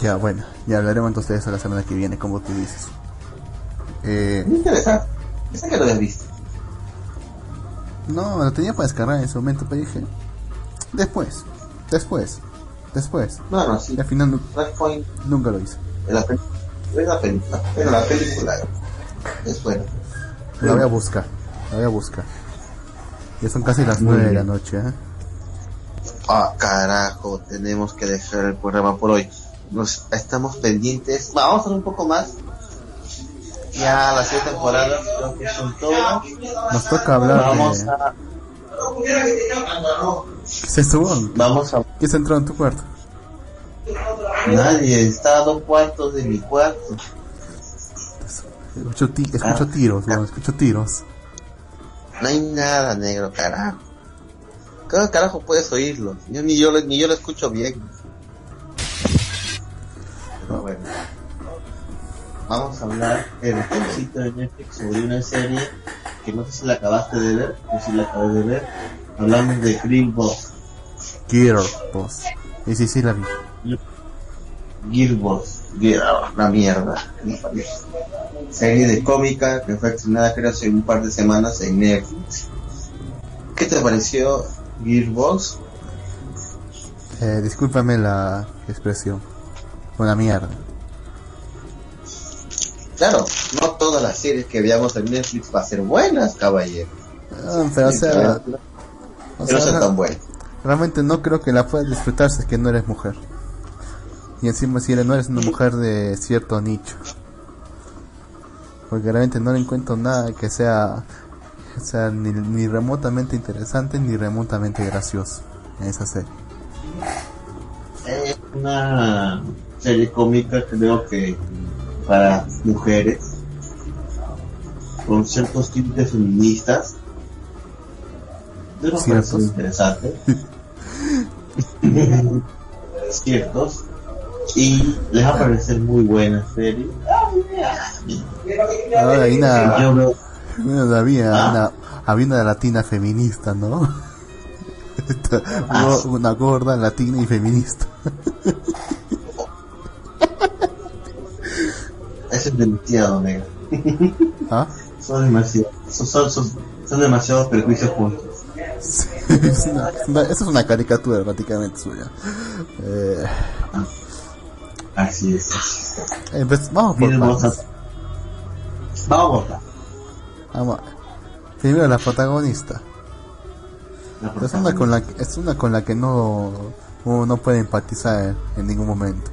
Ya, bueno. Ya hablaremos entonces de eso la semana que viene, como tú dices. Eh, interesante. Esa que lo habías visto. no, lo tenía para descargar en ese momento, pero dije... Después. Después. Después. No, no, sí. Y al final Flashpoint nunca lo hice. es la, es la película. La película es buena. La voy a buscar. La voy a buscar. Ya son casi las nueve de la noche, ¿eh? Ah, carajo, tenemos que dejar el programa por hoy. Nos estamos pendientes. Va, Vamos a hacer un poco más. Ya las seis temporadas creo que son todo. Nos toca hablar Vamos de... a, ¿Qué es esto, weón? vamos a. ¿Qué se entró en tu cuarto? Nadie está a dos cuartos de mi cuarto. Escucho, ti- escucho Ah. tiros, weón. Escucho tiros. No hay nada negro, carajo. ¿Cómo carajo puedes oírlo? Yo, ni, yo, ni yo lo escucho bien. Pero bueno. Vamos a hablar en el sitio de Netflix sobre una serie que no sé si la acabaste de ver, yo sí la acabé de ver. Hablamos de Green Boss, Gear Boss. Y sí, sí, la vi. Gearbox, Gear, la mierda. Serie de cómica que fue estrenada creo hace un par de semanas en Netflix. ¿Qué te pareció Gearbox? Eh, discúlpame la expresión. Una mierda. Claro, no todas las series que veamos en Netflix va a ser buenas, caballero. Ah, pero o sea, o Que no sea, tan buenas. realmente no creo que la puedas disfrutar si es que no eres mujer. Y encima si eres, no eres una mujer de cierto nicho. Porque realmente no le encuentro nada que sea, o sea ni, ni remotamente interesante ni remotamente gracioso en esa serie. Es una serie cómica, creo que para mujeres, con ciertos tintes feministas. De una Ciertos. persona interesante. <laughs> ciertos y les va a parecer muy buena serie. Ahora hay una, Yo veo- una- había, Ah. una, había una latina feminista, ¿no? <laughs> Esta- Ah. Una gorda latina y feminista. Eso es demasiado, negro. <laughs> ¿Ah? Son demasiado, son, son, son, son demasiados prejuicios juntos. Es una, es una- esa es una caricatura prácticamente suya. Eh, Así es. así es. eh, pues, vamos por partes. Vamos Vamos. Primero la protagonista. la Es una con la que- es una con la que no uno no puede empatizar en ningún momento.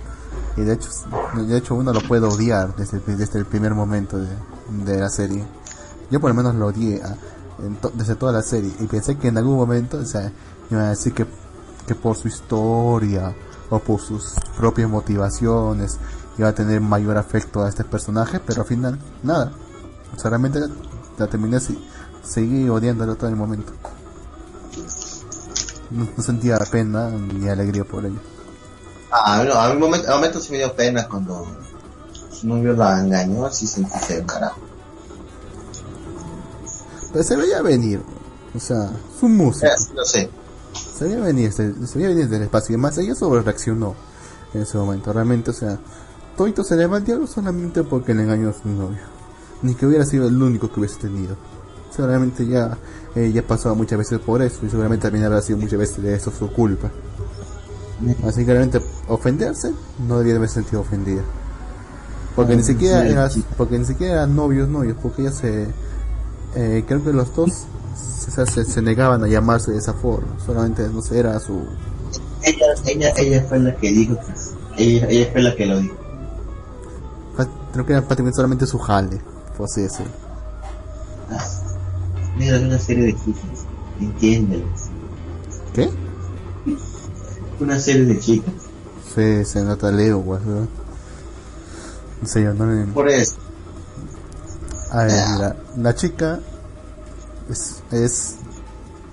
Y de hecho de hecho uno lo puede odiar desde, el- desde el primer momento de, de la serie. Yo por lo menos lo odié a- to- desde toda la serie y pensé que en algún momento, o sea, iba a decir que que por su historia o por sus propias motivaciones iba a tener mayor afecto a este personaje, pero al final nada. O sea, realmente la, terminé así, seguí odiándola todo el momento. No, sentía pena ni alegría por ello. Ah, no, a mi momento, a momentos sí me dio pena cuando su novio la engañó, así sentí feo, carajo. Pero se veía venir, o sea, su música. Eh, no sé. Se veía venir, se, se veía venir del espacio y más ella sobre reaccionó en ese momento. Realmente, o sea, Toito se le va al diablo solamente porque le engañó a su novio. Ni que hubiera sido el único que hubiese tenido. Seguramente ya, eh, ya pasado muchas veces por eso y seguramente también habrá sido muchas veces de eso su culpa. Así que realmente ofenderse no debía haber sentido ofendida. Porque ni Mm, siquiera sí, era, sí. porque ni siquiera eran novios novios, porque ella se eh, creo que los dos se, se- se negaban a llamarse de esa forma, solamente no sé, era su Ella, ella, ella fue la que dijo ella, ella fue la que lo dijo. creo que era prácticamente solamente su jale, por así decirlo. Ah, Mira, una serie de chicas, entiéndelo. ¿Qué? Una serie de chicas. Sí, se nota Leo, ¿verdad? No sé, yo no le... Por eso, A ver, mira, la chica es, es,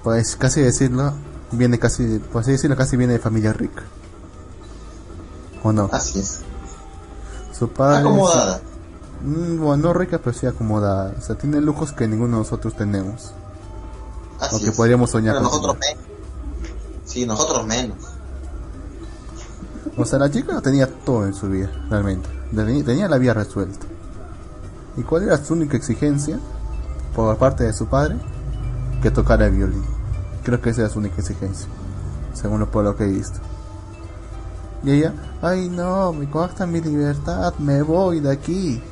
pues casi decirlo, viene casi, por así decirlo, casi viene de familia rica. ¿O no? así es. Su padre... Acomodada. Mm, bueno, no rica, pero sí acomodada. O sea, tiene lujos que ninguno de nosotros tenemos. Así O que es. podríamos soñar Pero con nosotros menos. Sí, nosotros menos. O sea, la chica lo tenía todo en su vida, realmente. Tenía la vida resuelta. ¿Y cuál era su única exigencia? Por parte de su padre, que tocara el violín. Creo que esa era su única exigencia, según lo, por lo que he visto. Y ella, ay no, me corta mi libertad, me voy de aquí.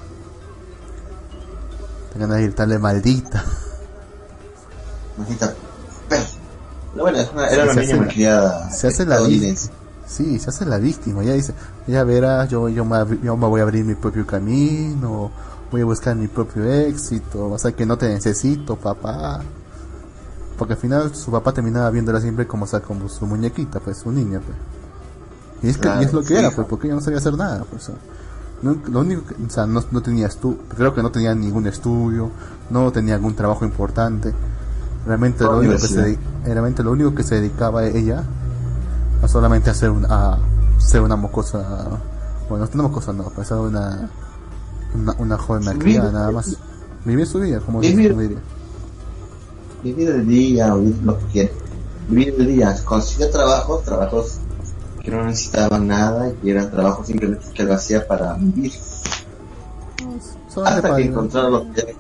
Te ganas de gritarle maldita. <laughs> Maldita. Pero bueno, es una- era Se una niña malcriada. se hace la estadounidense. Sí, se hace la víctima. Ella dice, ya verás, yo, yo, me, yo me voy a abrir mi propio camino, voy a buscar mi propio éxito, o sea que no te necesito, papá. Porque al final su papá terminaba viéndola siempre como, o sea, como su muñequita, pues, su niña, pues. Y es, que, y es lo que era, pues, porque ella no sabía hacer nada, pues. o sea, no- lo único que, o sea, no, no tenía creo que no tenía ningún estudio, no tenía algún trabajo importante. Realmente lo único que se, realmente lo único que se dedicaba ella a solamente hacer un, a ser una mocosa, bueno, no mocosa no, pues a una, una, una joven malcriada nada más. Vivir su vida, como, Vivir. como diría. Vivir el día, o vivir lo que quiera. Vivir el día. Consiguió trabajos, trabajos que no necesitaban nada y eran trabajos simplemente que lo hacía para vivir. Hasta que encontraron lo que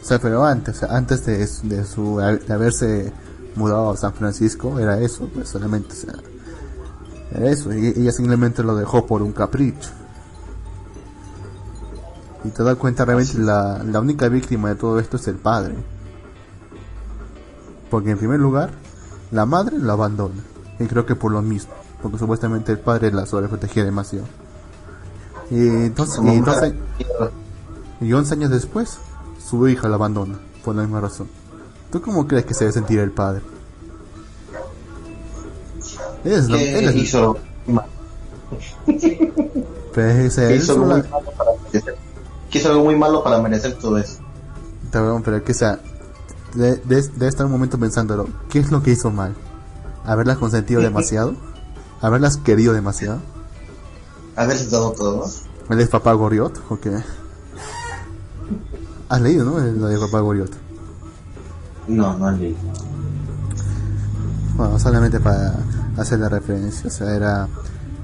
O sea, pero antes, antes de, de su de haberse mudado a San Francisco, era eso, pues solamente, o sea, era eso, y ella simplemente lo dejó por un capricho. Y te das cuenta realmente la, la única víctima de todo esto es el padre. Porque en primer lugar, la madre la abandona. Y creo que por lo mismo. Porque supuestamente el padre la sobreprotegía demasiado. Y entonces, y entonces, y 11 años después, su hija la abandona, por la misma razón. ¿Tú cómo crees que se debe sentir el padre? Él es lo- él es- hizo, pero es- que él hizo merecer, que hizo algo muy malo para merecer todo eso. Está bien, pero que sea, de, de, de estar un momento pensándolo, ¿qué es lo que hizo mal? Haberlas consentido demasiado. Haberlas querido demasiado. Haberse dado todo. ¿Él es papá Goriot? ¿O qué? ¿Has leído, no? Lo de papá Goriot. No, no han leído. Bueno, solamente para hacer la referencia. O sea, era,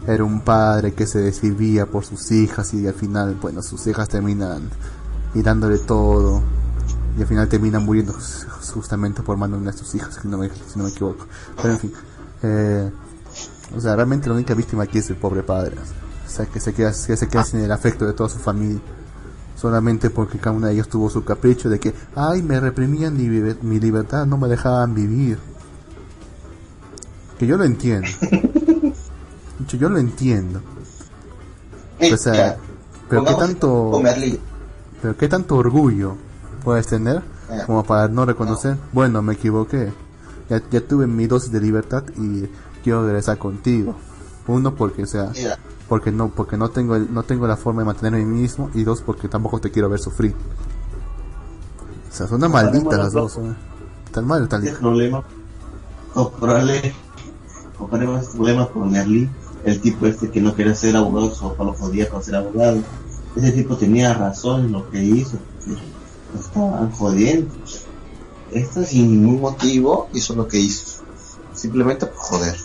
era un padre que se decidía por sus hijas y al final, bueno, sus hijas terminan y dándole todo. Y al final terminan muriendo justamente por mano de una de sus hijas, si no me, si no me equivoco. Pero en fin. Eh, o sea, realmente la única víctima aquí es el pobre padre. O sea, que se queda, que se queda sin el afecto de toda su familia. Solamente porque cada uno de ellos tuvo su capricho de que, ay, me reprimían mi, mi libertad, no me dejaban vivir. Que yo lo entiendo. <laughs> Yo lo entiendo. Eh, O sea, ya, pero qué tanto, pero qué tanto orgullo puedes tener Eh. como para no reconocer, bueno, me equivoqué. Ya, ya tuve mi dosis de libertad y quiero regresar contigo. Uno porque o sea, porque no porque no tengo el- no tengo la forma de mantenerme a mí mismo y dos porque tampoco te quiero ver sufrir. O sea, son una maldita las dos. ¿eh? Tan mal tal este problema, compararle, comparemos este problema con Merlí, el tipo este que no quería ser abogado, solo lo jodía con ser abogado. Ese tipo tenía razón en lo que hizo, lo estaban jodiendo. Esto sin ningún motivo hizo lo que hizo, simplemente por joder.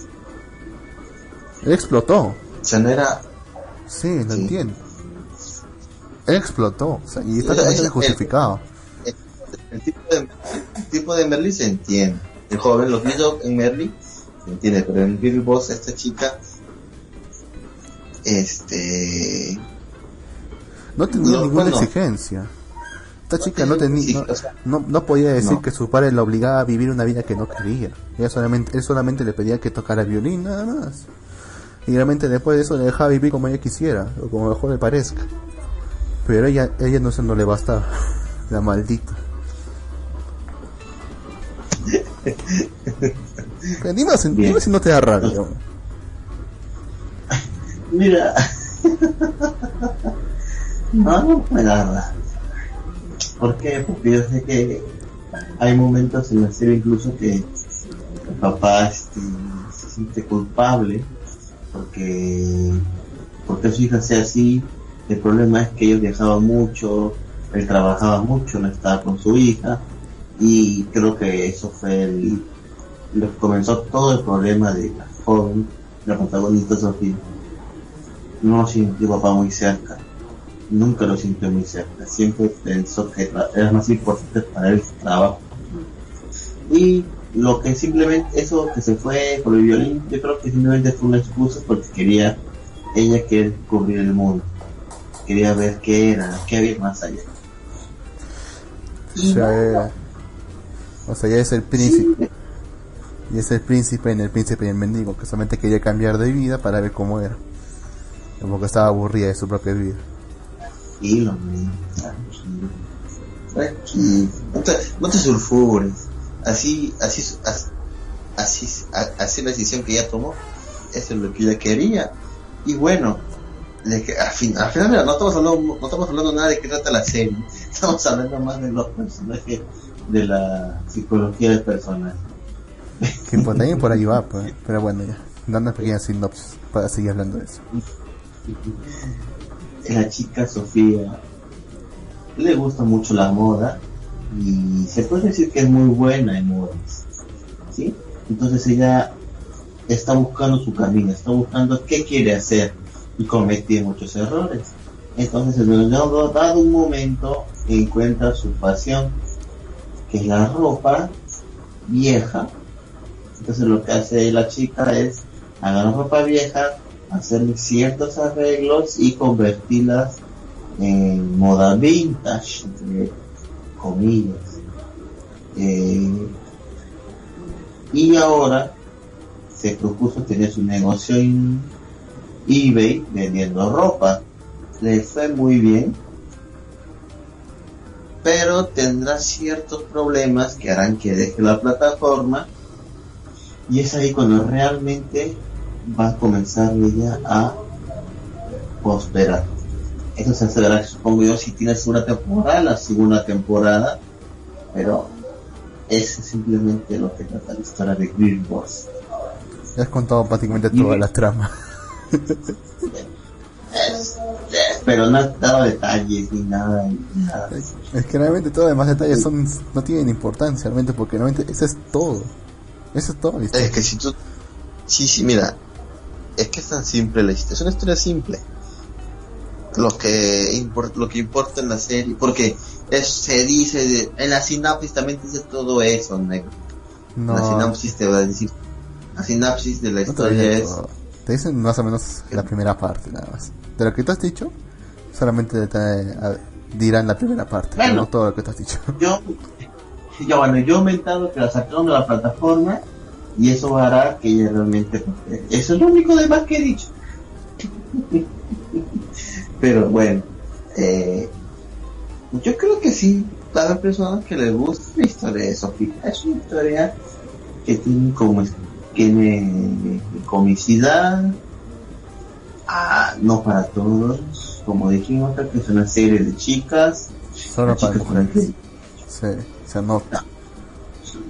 Él explotó. O sea, no era, Sí, lo Sí. entiendo. Él explotó. O sea, y está totalmente justificado. el tipo de, el tipo de Merlí se entiende. El joven, lo que hizo en Merlí, se entiende, pero en Bill Boss, esta chica, este, No tenía No, ninguna bueno. exigencia. Esta chica no tenía, no, no, no podía decir que su padre la obligaba a vivir una vida que no quería. Ella solamente, él solamente le pedía que tocara violín, nada más. Y realmente después de eso le dejaba vivir como ella quisiera, o como mejor le parezca. Pero ella, ella no, eso no le bastaba. <laughs> La maldita. <laughs> Dime, dime si no te da rabia. Mira, no, no me da. ¿Por qué? Porque yo sé que hay momentos en la serie incluso que el papá este, se siente culpable porque, porque su hija sea así. El problema es que ellos viajaban mucho, él trabajaba mucho, no estaba con su hija y creo que eso fue el, lo que comenzó todo el problema de la joven, la protagonista Sofía. No sintió papá muy cerca, nunca lo sintió muy cerca, siempre pensó que era más importante para él su trabajo. Y lo que simplemente, eso que se fue por el violín, yo creo que simplemente fue una excusa porque quería, ella quería descubrir el mundo, quería ver qué era, qué había más allá. O sea, ella- o sea, ella es el príncipe. Y es el príncipe en el príncipe y el mendigo, que solamente quería cambiar de vida para ver cómo era. Como que estaba aburrida de su propia vida. Tranquilo, tranquilo. Tranquilo. No te, no te sulfures. Así, así, así, así, la decisión que ella tomó, eso es lo que ella quería. Y bueno, que, al, fin, al final, mira, no estamos hablando, no estamos hablando nada de qué trata la serie. <laughs> Estamos hablando más de los personajes, de la psicología del personaje. Que por, también por ahí va, pues. <laughs> Pero bueno, ya. Dando una pequeña sinopsis para seguir hablando de eso. <laughs> la chica Sofía le gusta mucho la moda y se puede decir que es muy buena en modas, ¿sí? Entonces ella está buscando su camino, está buscando qué quiere hacer y comete muchos errores. Entonces en dado dado un momento encuentra su pasión, que es la ropa vieja. Entonces lo que hace la chica es agarrar ropa vieja, hacerle ciertos arreglos y convertirlas en moda vintage, entre comillas. Eh, y ahora se propuso tener su negocio en eBay vendiendo ropa. Le fue muy bien, pero tendrá ciertos problemas que harán que deje la plataforma y es ahí cuando realmente va a comenzar ella a prosperar. Eso se hacerá, supongo yo, si tiene segunda temporada, la segunda temporada, pero eso es simplemente lo que trata la historia de Green Boss. Ya has contado prácticamente toda la trama. <laughs> Pero no has dado detalles ni nada. ni nada. Es que realmente todos los demás detalles son no tienen importancia realmente porque realmente eso es todo. Eso es todo la historia. Es que si tú... Sí, sí, mira. Es que es tan simple la historia. Es una historia simple. Lo que, impor- lo que importa en la serie. Porque es, se dice... de- en la sinapsis también dice todo eso, negro. no, La sinapsis te va a decir... La sinapsis de la no historia es... Te dicen más o menos la primera parte nada más. De lo que tú has dicho, solamente te a- dirán la primera parte, Bueno. no todo lo que tú has dicho. Yo... Yo, bueno, yo he inventado que la sacaron de la plataforma y eso hará que ella realmente... Eso es lo único de más que he dicho. <laughs> Pero bueno, eh, yo creo que sí, va a haber personas que les gusta la historia de Sofía. Es una historia que tiene como tiene comicidad, ah, no para todos, como dijimos, que es una serie de chicas, Solo para chicas Sí, se nota.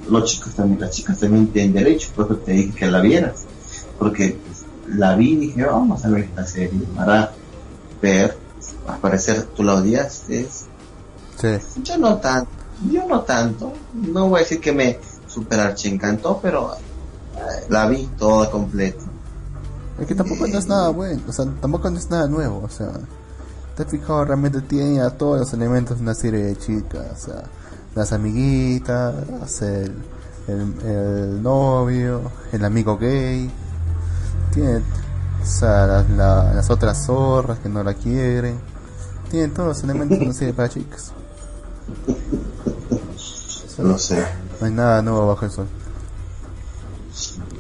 Los chicos también, las chicas también tienen derecho, por eso te dije que la vieras, porque la vi y dije, vamos a ver esta serie para ver, al parecer tú la odiaste, Sí. yo no tanto, yo no tanto, no voy a decir que me super encantó, pero eh, la vi toda completa. Es que tampoco no es nada bueno, o sea, tampoco no es nada nuevo, o sea, te has fijado, realmente tiene a todos los elementos de una serie de chicas, o sea, las amiguitas, el, el, el novio, el amigo gay, tiene, o sea, las, la- las otras zorras que no la quieren, tiene todos los elementos de una serie para chicas. O sea, No sé. no hay nada nuevo bajo el sol.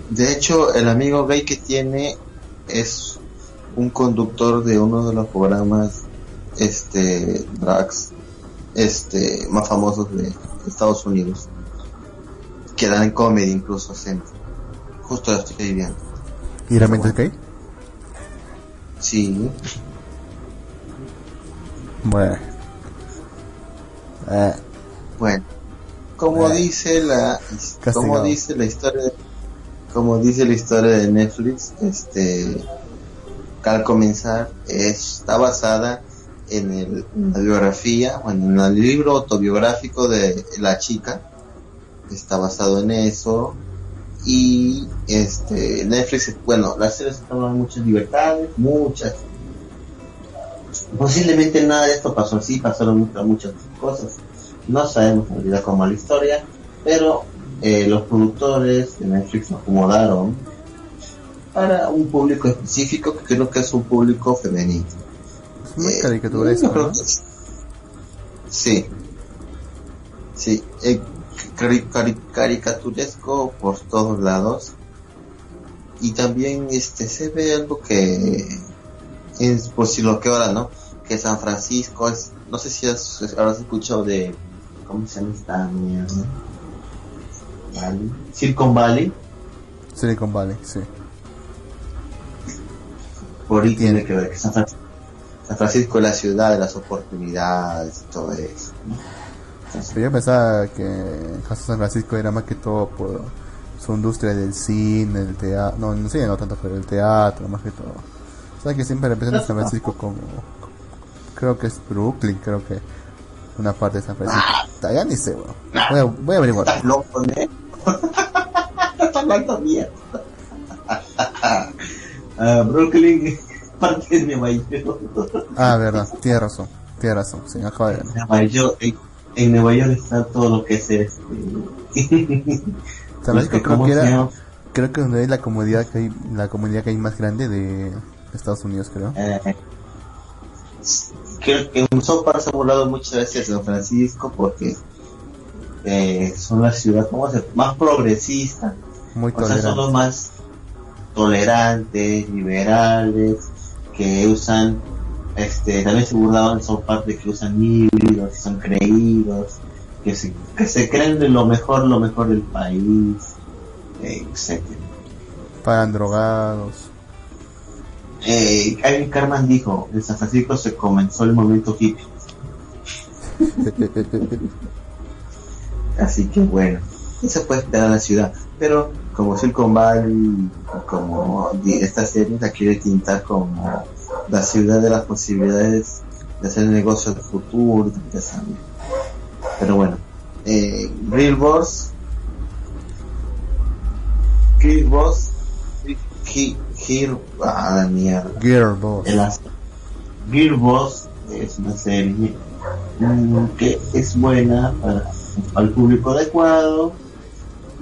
De hecho, el amigo gay que tiene es un conductor de uno de los programas este drags este más famosos de Estados Unidos que dan comedy incluso siempre justo lo estoy viendo ¿Y realmente es gay? sí Bueno. Eh, bueno como Eh. dice la Castigado. como dice la historia de- como dice la historia de Netflix este al comenzar está basada en, el, en la biografía, bueno, en el libro autobiográfico de la chica, está basado en eso, y este Netflix, bueno, las series se toman muchas libertades, muchas. Posiblemente nada de esto pasó así, pasaron muchas, muchas cosas. No sabemos en realidad cómo la historia, pero eh, los productores de Netflix lo acomodaron para un público específico que creo que es un público femenino. Es muy Eh, caricaturesco, sí. Sí. Eh, cari- cari- caricaturesco por todos lados. Y también este se ve algo que es por si lo que ahora, ¿no? Que San Francisco es, no sé si has, habrás escuchado de, ¿cómo se llama esta mierda? Valley. Silicon Valley, Silicon Valley, sí. por ahí tiene que ver que San Francisco, San Francisco es la ciudad de las oportunidades y todo eso. ¿no? Entonces, Pero yo pensaba que el caso de San Francisco era más que todo por su industria del cine, del teatro, no, no sé, no tanto, pero el teatro, más que todo. O sea que siempre representa a San Francisco como, creo que es Brooklyn, creo que una parte de San Francisco. Ya ni sé, bueno. voy, a, voy a averiguar. Estás loco, ¿no? <laughs> Estás hablando mierda. <laughs> Ah, Brooklyn, de Nueva York. Ah, verdad, tiene razón, tiene razón, acabo de ver. Nueva York, en, en Nueva York está todo lo que es este. Creo ¿Cómo que era, llama? creo que donde hay la comunidad que hay, la comunidad que hay más grande de Estados Unidos, creo. Eh, creo que en Sopa se ha burlado muchas veces San Francisco porque eh, son la ciudad como se, más progresista. Muy O sea, son los más tolerantes, liberales, que usan, este, también se burlaban, son parte que usan híbridos, que son creídos, que se, que se creen de lo mejor, lo mejor del país, etcétera. Pagan drogados. Eh, Kevin Carman dijo, en San Francisco se comenzó el momento hippie, <laughs> así que bueno. ¿qué se puede esperar la ciudad? Pero como Silicon Valley, como di- esta serie la quiere tintar como la ciudad de las posibilidades de hacer negocios de futuro, de saber. Pero bueno, eh, Real Boss, Real Boss, He- He- ah, la mierda. Boss. El Gear es una serie mm, que es buena para, para el público adecuado.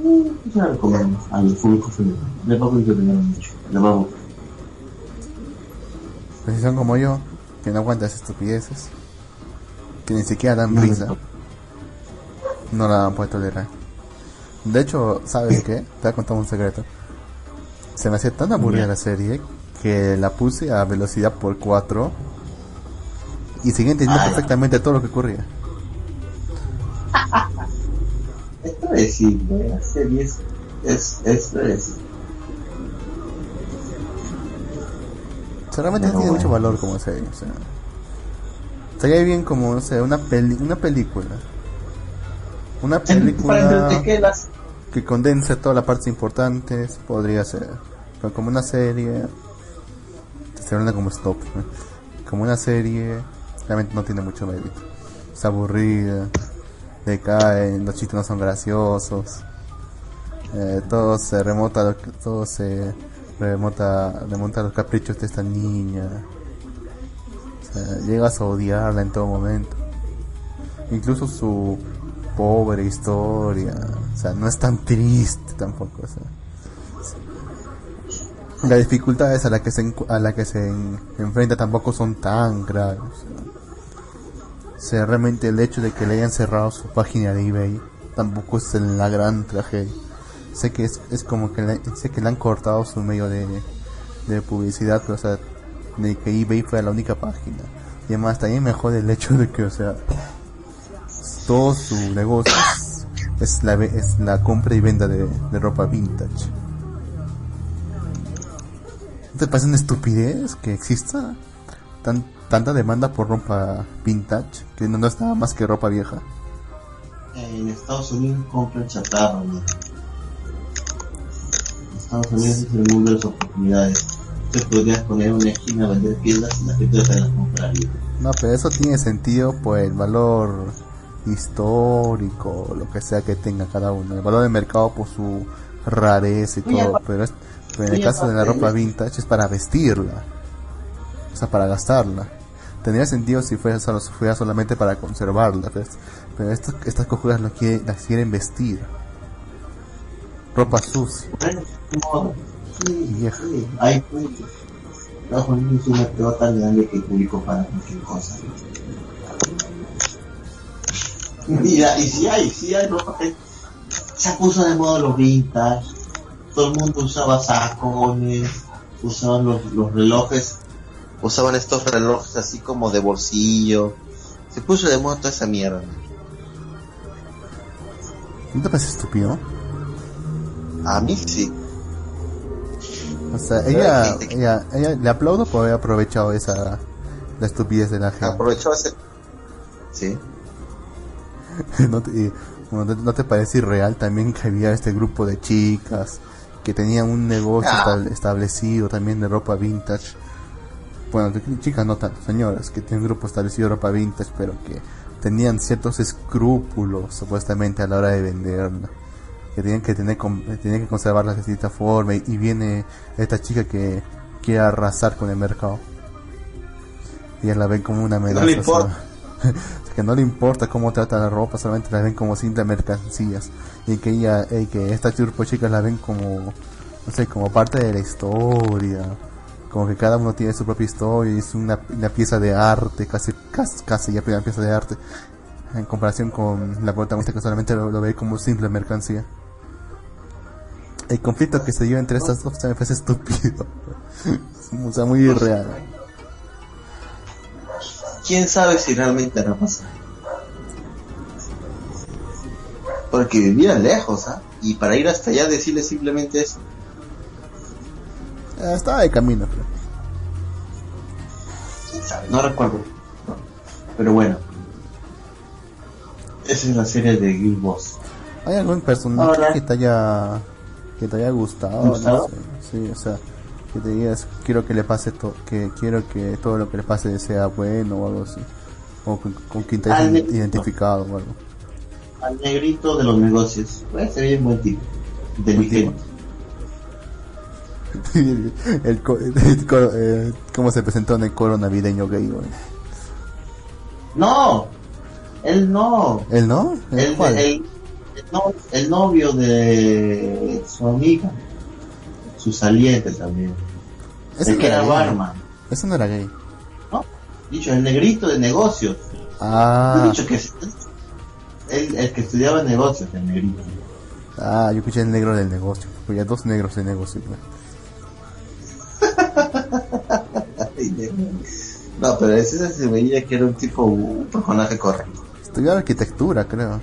Mm, Yo la recomiendo al público femenino. Le va a entretener mucho. A gustar. Pues si son como yo, que no aguantan esas estupideces, que ni siquiera dan No, risa, no. la a poder tolerar. De hecho, ¿sabes qué? Te voy a contar un secreto. Se me hacía tan aburrida la serie que la puse a velocidad por 4 y seguía entendiendo Ah, perfectamente todo lo que ocurría. <laughs> Es predecible. La serie es, es, es. O sea, realmente Pero tiene mucho valor como serie. O sea, estaría bien como, no sé, una, peli una película. Una película que condense todas las partes importantes, podría ser. Pero como una serie, estoy hablando como stop, ¿no? como una serie, realmente no tiene mucho mérito. Es aburrida, decaen, los chistes no son graciosos, eh, todo se remota, todo se remota, remonta a los caprichos de esta niña. Llegas a odiarla en todo momento. Incluso su pobre historia, o sea, no es tan triste tampoco, o sea. Las dificultades a las que se a la que se en- enfrenta tampoco son tan graves. Sea. Realmente el hecho de que le hayan cerrado su página de eBay tampoco es la gran tragedia. Sé que es, es como que le, sé que le han cortado su medio de, de publicidad, o sea, de que eBay fue la única página. Y además también me el hecho de que, o sea, todo su negocio es, la, es la compra y venta de, de ropa vintage. ¿No te parece una estupidez que exista tan, tanta demanda por ropa vintage que no, no es nada más que ropa vieja? En Estados Unidos compran chatarra. ¿no? En Estados Unidos es el mundo de las oportunidades. Te podrías poner una esquina a vender piedras y la gente te las compraría. No, pero eso tiene sentido por el valor histórico, lo que sea que tenga cada uno. El valor de mercado por su rareza y todo. Pero, es- pero en el caso de la ropa vintage es para vestirla. O sea, para gastarla. Tendría sentido si fuera, solo, fuera solamente para conservarla. Pero, pero estas, cojudas lo quieren, las quieren vestir. Ropa sucia. Moda. Sí, Vieja. sí, hay puntos. Estados Unidos es un mercado tan grande que el público para cualquier cosa. Mira, y si hay, si hay ropa que se puso de moda los vintage, todo el mundo usaba sacones, usaban los, los relojes, usaban estos relojes así como de bolsillo, se puso de moda toda esa mierda. ¿No te parece estúpido? A mí sí. O sea, ella, ella, ella, le aplaudo por haber aprovechado esa, la estupidez de la gente. Aprovechó ese... Sí. <laughs> ¿No te, y, bueno, ¿no- te parece irreal también que había este grupo de chicas que tenían un negocio Ah. estab- establecido también de ropa vintage? Bueno, de chicas no tanto, señoras, que tienen un grupo establecido de ropa vintage, pero que tenían ciertos escrúpulos supuestamente a la hora de venderla. Que tenían que tener con- tenían que conservarlas de cierta forma y, y viene esta chica que quiere arrasar con el mercado. Y ella la ven como una amenaza. le o sea, importa. <laughs> o sea, que no le importa cómo trata la ropa, solamente la ven como simples mercancías. Y que ella, eh, que estas grupo de chicas la ven como, no sé, como parte de la historia. Como que cada uno tiene su propia historia es una, una pieza de arte, casi, casi, casi ya una pieza de arte. En comparación con la protagonista que solamente lo, ve como simple mercancía. El conflicto que se dio entre estas dos se me parece estúpido. <laughs> o sea, muy irreal. quién sabe si realmente hará pasar. Porque vivían lejos, ¿ah? Y para ir hasta allá decirle simplemente eso. Estaba de camino, pero. ¿Quién sabe? No recuerdo. Pero bueno. Esa es la serie de Guild Boss. ¿Hay algún personaje Ahora. que te haya que te haya gustado? No ¿Gustado? sé. Sí, o sea, que te digas, quiero que le pase to que quiero que todo lo que le pase sea bueno o algo así. O con, con quien te hayas identificado o algo. Al negrito de los negocios. Pues se ve buen tipo. Inteligente. El, el coro- eh, cómo se presentó en el coro navideño gay, güey. No, él no. ¿Él no? ¿El El, cuál? el, el no- el novio de su amiga. Su saliente también. Ese el no que era gay. barman. Ese no era gay. ¿No? Dicho, el negrito de negocios. Ah, dicho que es- el, el que estudiaba negocios, el negrito. ah, yo escuché el negro del negocio. Había dos negros de negocio. güey. No, pero ese se veía que era un tipo, un personaje correcto. Estudiaba arquitectura, creo.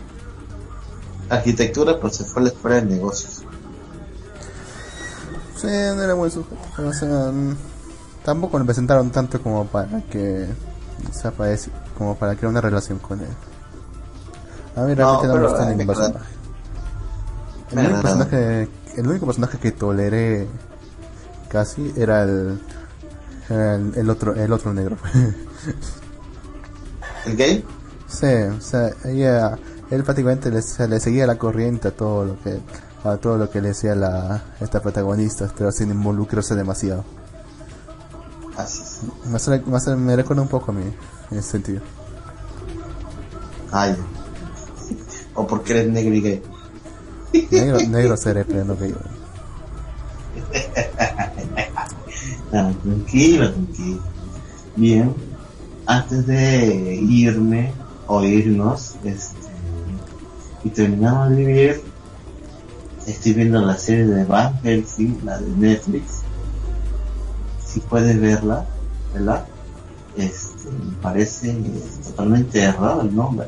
Arquitectura, pues se fue a la escuela de negocios. Sí, no era buen sujeto. O sea, tampoco lo presentaron tanto como para que. O sea, para decir- como para crear una relación con él. A mí realmente no, me gusta ay, ningún me agrada. personaje. El único personaje, el único personaje que toleré casi era el, el, el otro, el otro negro. <laughs> ¿El gay? sí, o sea, ella, él prácticamente le, le seguía la corriente a todo lo que, a todo lo que le decía la, esta protagonista, pero sin involucrarse demasiado. Así es. Más, más me recuerda un poco a mí, en ese sentido. Ay. O porque eres negro y gay. Negro, negro seré, pero no gay. Ah, tranquilo, tranquilo. Bien. Antes de irme o irnos, este, y terminamos de vivir, estoy viendo la serie de Van Helsing, la de Netflix. Si puedes verla, ¿verdad? Este, me parece totalmente errado el nombre.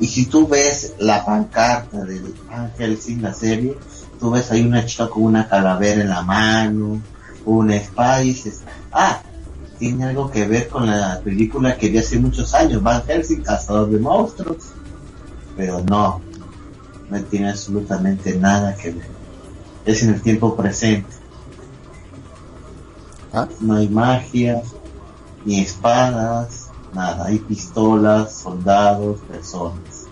Y si tú ves la pancarta de Van Helsing, la serie, tú ves ahí una chica con una calavera en la mano, una espada y dices, ah, tiene algo que ver con la película que vi hace muchos años, Van Helsing, Cazador de Monstruos. Pero no, no tiene absolutamente nada que ver. Es en el tiempo presente. Ah, No hay magia, ni espadas, nada. Hay pistolas, soldados, personas.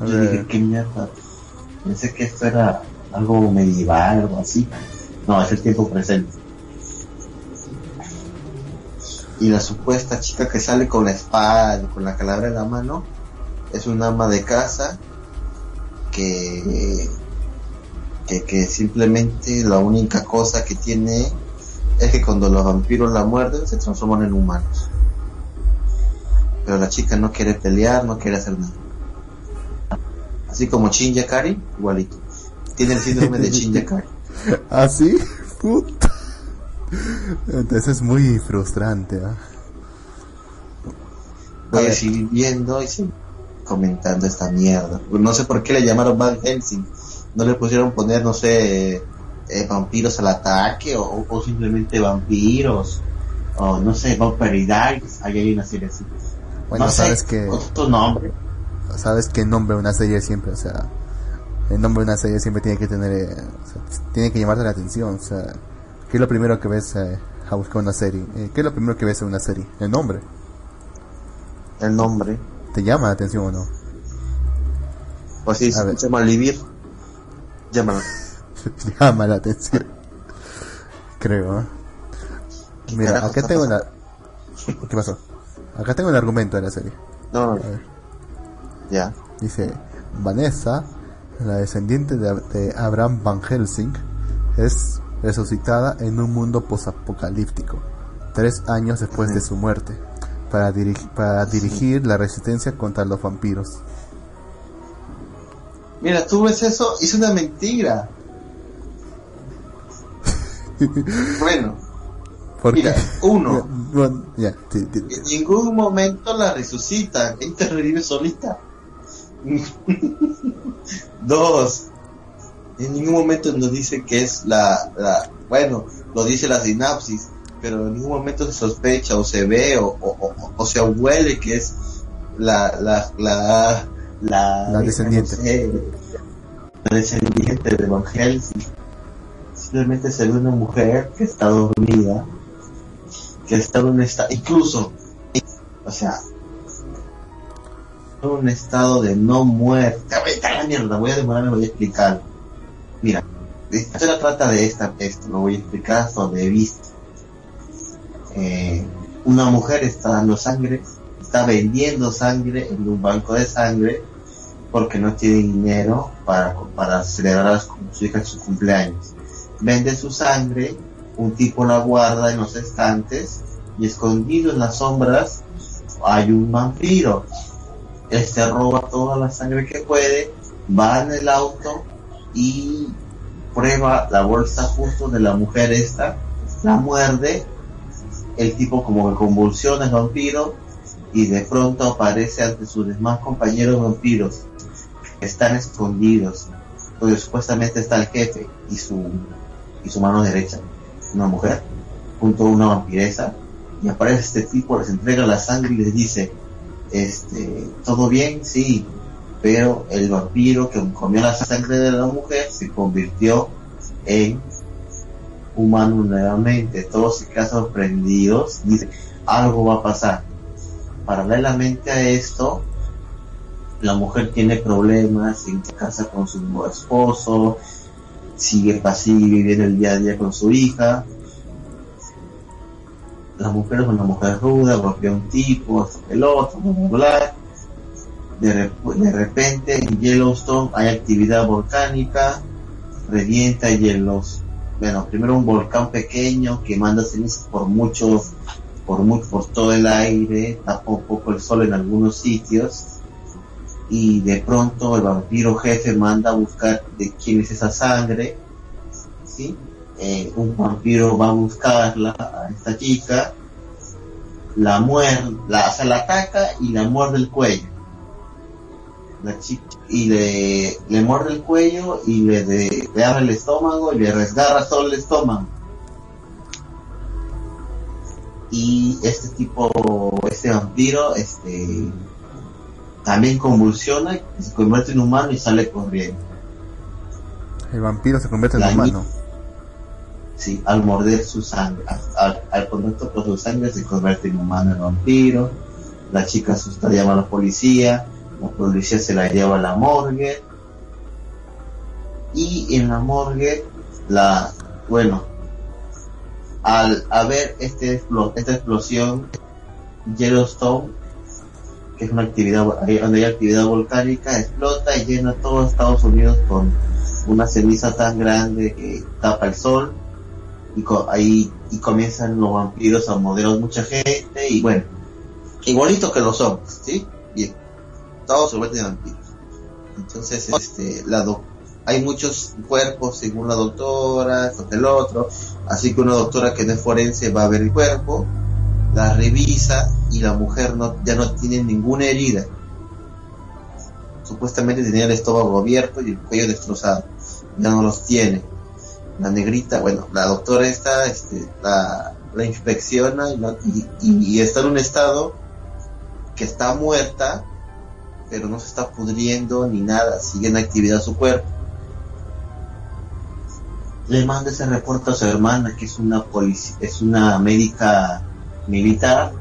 Yo dije, ¿qué mierda? Pensé que esto era algo medieval, algo así. No, es el tiempo presente. Y la supuesta chica que sale con la espada y con la calavera en la mano es un ama de casa que, que, que simplemente la única cosa que tiene es que cuando los vampiros la muerden se transforman en humanos. Pero la chica no quiere pelear, no quiere hacer nada. Así como Shin Yakari, igualito. Tiene el síndrome de Shin <laughs> Yakari. <laughs> ¿Ah, sí? Puta. Entonces es muy frustrante, ¿ah? Voy A seguir viendo y seguir comentando esta mierda. No sé por qué le llamaron Van Helsing. No le pusieron poner, no sé, eh, vampiros al ataque o, o simplemente vampiros. O no sé, Vampire Diaries. Ahí hay una serie así. Bueno, no sabes sé, que, otro nombre. sabes que el nombre una serie siempre, o sea, el nombre de una serie siempre tiene que tener, eh, o sea, tiene que llamarte la atención, o sea, ¿qué es lo primero que ves eh, a buscar una serie? Eh, ¿Qué es lo primero que ves en una serie? El nombre. El nombre. ¿Te llama la atención o no? Pues sí, se llama Livir. Llámala. <laughs> llama la atención. Creo, ¿eh? ¿Qué Mira, acá tengo la... ¿Qué pasó? Acá tengo el argumento de la serie. No, ver. ya. Dice, Vanessa, la descendiente de, de Abraham Van Helsing, es resucitada en un mundo posapocalíptico, tres años después de su muerte, para, dirig- para dirigir la resistencia contra los vampiros. Mira, tú ves eso, es una mentira. <laughs> bueno, ¿Por Mira, qué? uno. Bueno, ya, en ningún momento la resucitan, ella revive solita. <laughs> Dos, en ningún momento nos dice que es la, la, bueno, lo dice la sinapsis, pero en ningún momento se sospecha o se ve o, o, o- o se huele que es la, la, la, la, La descendiente. no sé, la descendiente de Van Helsing. Simplemente se ve una mujer que está dormida, que está en un estado, incluso, o sea, un estado de no muerte. Vete a la mierda, voy a demorarme, voy a explicar. Mira, esta historia trata de esta, esto, lo voy a explicar he visto. Eh, una mujer está dando sangre, está vendiendo sangre en un banco de sangre porque no tiene dinero para, para celebrar con su hija su cumpleaños. Vende su sangre, un tipo la guarda en los estantes y escondido en las sombras hay un vampiro. Este roba toda la sangre que puede, va en el auto y prueba la bolsa justo de la mujer esta, la muerde, el tipo como que convulsiona el vampiro y de pronto aparece ante sus demás compañeros vampiros que están escondidos, donde supuestamente está el jefe y su y su mano derecha, una mujer, junto a una vampiresa, y aparece este tipo, les entrega la sangre y les dice, este, todo bien, sí, pero el vampiro que comió la sangre de la mujer se convirtió en humano nuevamente. Todos se quedan sorprendidos, dicen, algo va a pasar. Paralelamente a esto, la mujer tiene problemas en casa con su esposo, sigue sigue viviendo el día a día con su hija. La mujer es una mujer ruda, golpea a un tipo, el otro, bla, bla. De, de repente en Yellowstone hay actividad volcánica, revienta hielos. Bueno, primero un volcán pequeño que manda cenizas por muchos, por mu- por todo el aire, tapa un poco el sol en algunos sitios y de pronto el vampiro jefe manda a buscar de quién es esa sangre, ¿sí? Eh, un vampiro va a buscarla a esta chica, la muerde, la, o sea, la ataca y la muerde el cuello. La chica, y le, le muerde el cuello y le, de- le abre el estómago y le resgarra todo el estómago. Y este tipo, este vampiro, este, también convulsiona, y se convierte en humano y sale corriendo. El vampiro se convierte en La humano. Sí, al morder su sangre, al, al- contacto con su sangre se convierte en humano el vampiro. La chica llama a la policía, la policía se la lleva a la morgue. Y en la morgue, la, bueno, al haber este, esta explosión, Yellowstone, que es una actividad, donde hay actividad volcánica, explota y llena todo Estados Unidos con una ceniza tan grande que tapa el sol y co- ahí y comienzan los vampiros a morder a mucha gente y bueno, igualito que los hombres, ¿sí? Bien, todos se vuelven vampiros. Entonces, este, la hay muchos cuerpos según la doctora, el otro, así que una doctora que no es forense va a ver el cuerpo, la revisa y la mujer no, ya no tiene ninguna herida. Supuestamente tenía el estómago abierto y el cuello destrozado. Ya no los tiene. La negrita, bueno, la doctora esta, este, la, la inspecciona y, está en un estado que está muerta, pero no se está pudriendo ni nada, sigue en actividad su cuerpo. Le manda ese reporte a su hermana, que es una polici- es una médica militar,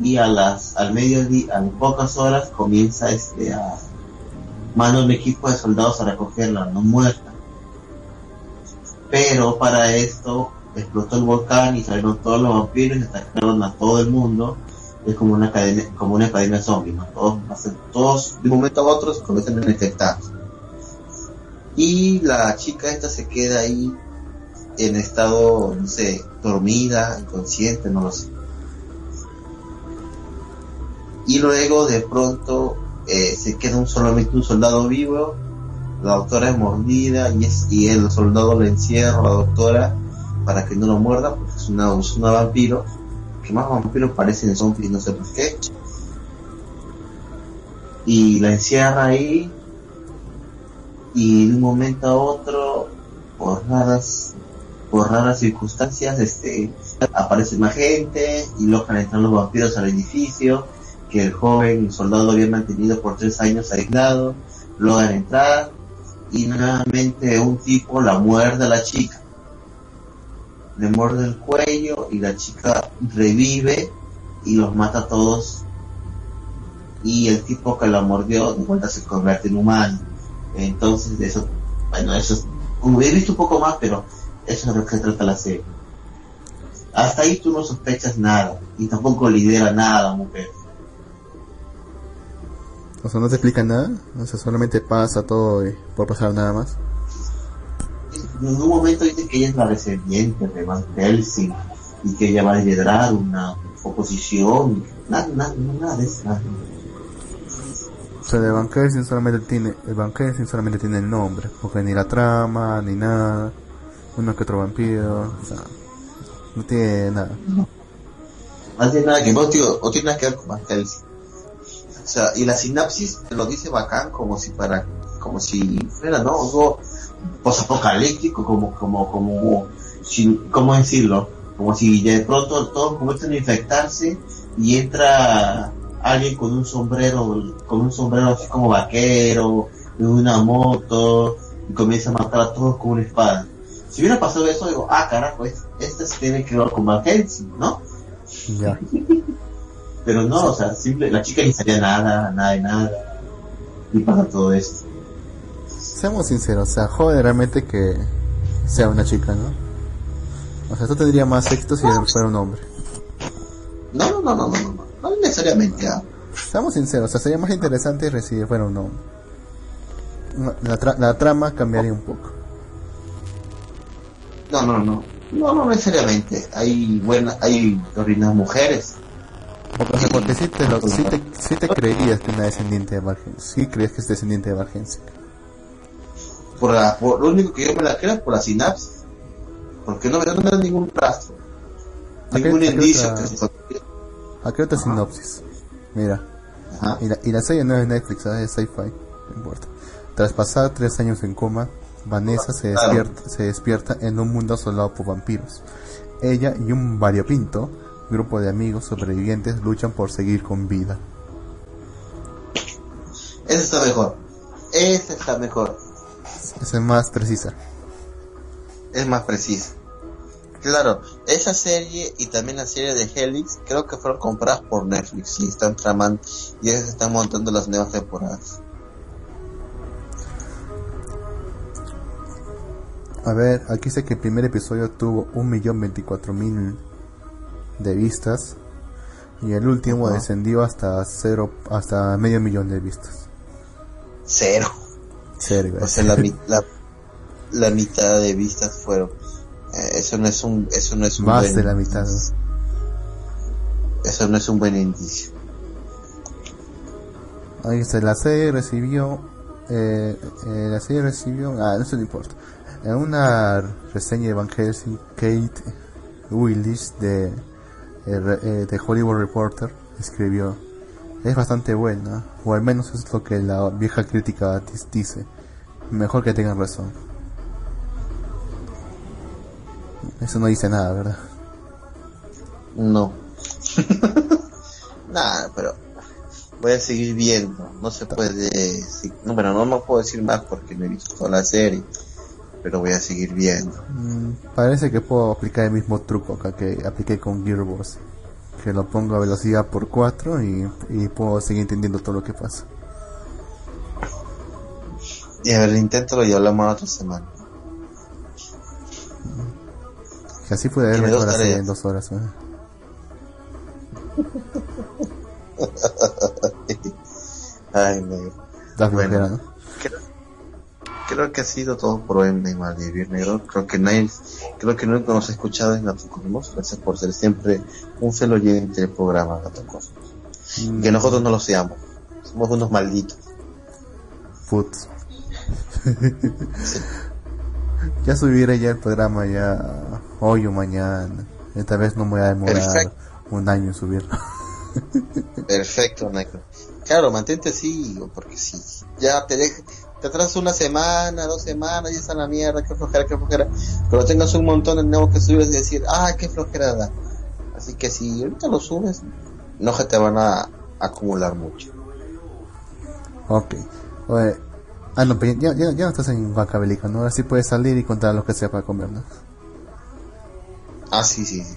y a las, al mediodía, a pocas horas comienza este a manda un equipo de soldados a recogerla, no muerta. Pero para esto explotó el volcán y salieron todos los vampiros y atacaron a todo el mundo. Es como una academia, como una academia zombie. Todos, todos de un momento a otro se convierten en infectados. Y la chica esta se queda ahí en estado, no sé, dormida, inconsciente, no lo sé. Y luego de pronto eh, se queda un solamente un soldado vivo, la doctora es mordida y, es, y el soldado le encierra a la doctora para que no lo muerda porque es una, una vampiro, que más vampiros parecen zombies, no sé por qué. Y la encierra ahí y de un momento a otro, por raras, por raras circunstancias, este, aparece más gente y logran entrar los vampiros al edificio que el joven soldado había mantenido por tres años aislado, logran entrar y nuevamente un tipo la muerde a la chica. Le muerde el cuello y la chica revive y los mata a todos. Y el tipo que la mordió de vuelta se convierte en humano. Entonces, eso, bueno, eso es, hubiera visto un poco más, pero eso es lo que trata la serie. Hasta ahí tú no sospechas nada y tampoco lidera nada, mujer. O sea, no te explica nada. O sea, solamente pasa todo y por pasar nada más. En un momento dicen que ella es la descendiente de Van Helsing y que ella va a liderar una oposición. Nada, nada, nada de eso. nada. O sea, el Van Helsing solamente tiene, el Van Helsing solamente tiene el nombre, porque ni la trama, ni nada, uno que otro vampiro, o sea, no tiene nada. No tiene nada que, no, tío, no tiene nada que ver con Van Helsing. O sea, y la sinapsis lo dice bacán como si para, como si fuera, ¿no? Algo posapocalíptico, como, como, como, ¿cómo decirlo? Como si de pronto todos comienzan a infectarse y entra alguien con un sombrero, con un sombrero así como vaquero, de una moto, y comienza a matar a todos con una espada. Si hubiera pasado eso, digo, ah, carajo, es- este se tiene que ver con Van ¿no? Ya. <laughs> Pero no, o sea, simple, la chica ni sabía nada, nada de nada. Y pasa todo esto. Seamos sinceros, o sea, jode realmente que sea una chica, ¿no? O sea, esto tendría más éxito si fuera un hombre. No, no, no, no, no, no, no, necesariamente. ah. Seamos sinceros, o sea, sería más interesante si fuera un hombre. La, tra- la trama cambiaría un poco. No, no, no. No, no necesariamente. Hay buenas, hay orinas mujeres. Porque, o sea, porque sí te, lo, sí te, sí te creerías que una descendiente de Vargen, sí crees que es descendiente de Vargensic. Por, la, por lo único que yo me la creo es por la sinapsis. Porque no me da ningún rastro. Ningún indicio que se Aquí otra sinopsis. Mira, Ajá. y la, y la serie no es Netflix, ¿sabes? es sci-fi, no importa. Tras pasar tres años en coma, Vanessa se despierta, se despierta en un mundo asolado por vampiros. Ella y un variopinto grupo de amigos sobrevivientes luchan por seguir con vida. Esa está mejor. Esa está mejor. Esa es más precisa. es más preciso. Claro, esa serie y también la serie de Helix creo que fueron compradas por Netflix y están tramando y ellos están montando las nuevas temporadas. A ver, aquí dice que el primer episodio tuvo 1.024.000 de vistas y el último Ajá. descendió hasta cero, hasta medio millón de vistas. Cero. Serio, O sea, la, la, la mitad de vistas fueron. eh, eso no es un, eso no es un más buen de la mitad. indicio. Eso no es un buen indicio. Ahí está, la serie recibió, eh, eh, la serie recibió, ah, eso no importa. En una reseña de Van Helsing, Kate Willis de, eh, re- eh, Hollywood Reporter escribió, es bastante buena, o al menos es lo que la vieja crítica dice. Mejor que tengan razón. Eso no dice nada, ¿verdad? No. <laughs> Nada, pero voy a seguir viendo. No se puede. No, bueno, no, no puedo decir más porque no he visto toda la serie. Pero voy a seguir viendo. Mm, parece que puedo aplicar el mismo truco acá que apliqué con Gearbox. Que lo pongo a velocidad por 4 y, y puedo seguir entendiendo todo lo que pasa. Y a ver, inténtalo y hablamos la otra semana. Que así la serie tareas. en dos horas. ¿eh? <laughs> Ay, negro. Da Bueno. ¿no? Creo, que ha sido todo por hoy en Malvivir Negro. Creo que nadie, creo que nunca nos ha escuchado en Gato Cosmos. Gracias por ser siempre un fiel oyente del programa Gato Cosmos. Mm, Que nosotros no lo seamos. Somos unos malditos. Putz. <laughs> ya subiré ya el programa ya hoy o mañana. Esta vez no me voy a demorar Perfecto. un año en subirlo. Perfecto, negro. Claro, mantente así, porque si ya te deja, te atrasas una semana, dos semanas, y está la mierda, qué flojera, qué flojera. Pero tengas un montón de nuevos que subes y decir, ah, qué flojera da. Así que si ahorita lo subes, no se te van a, acumular mucho. Ok. Oye, ah, no, pero ya, ya, ya no estás en Huancavelica, ¿no? Ahora sí puedes salir y contar lo que sea para comer, ¿no? Ah, sí, sí, sí.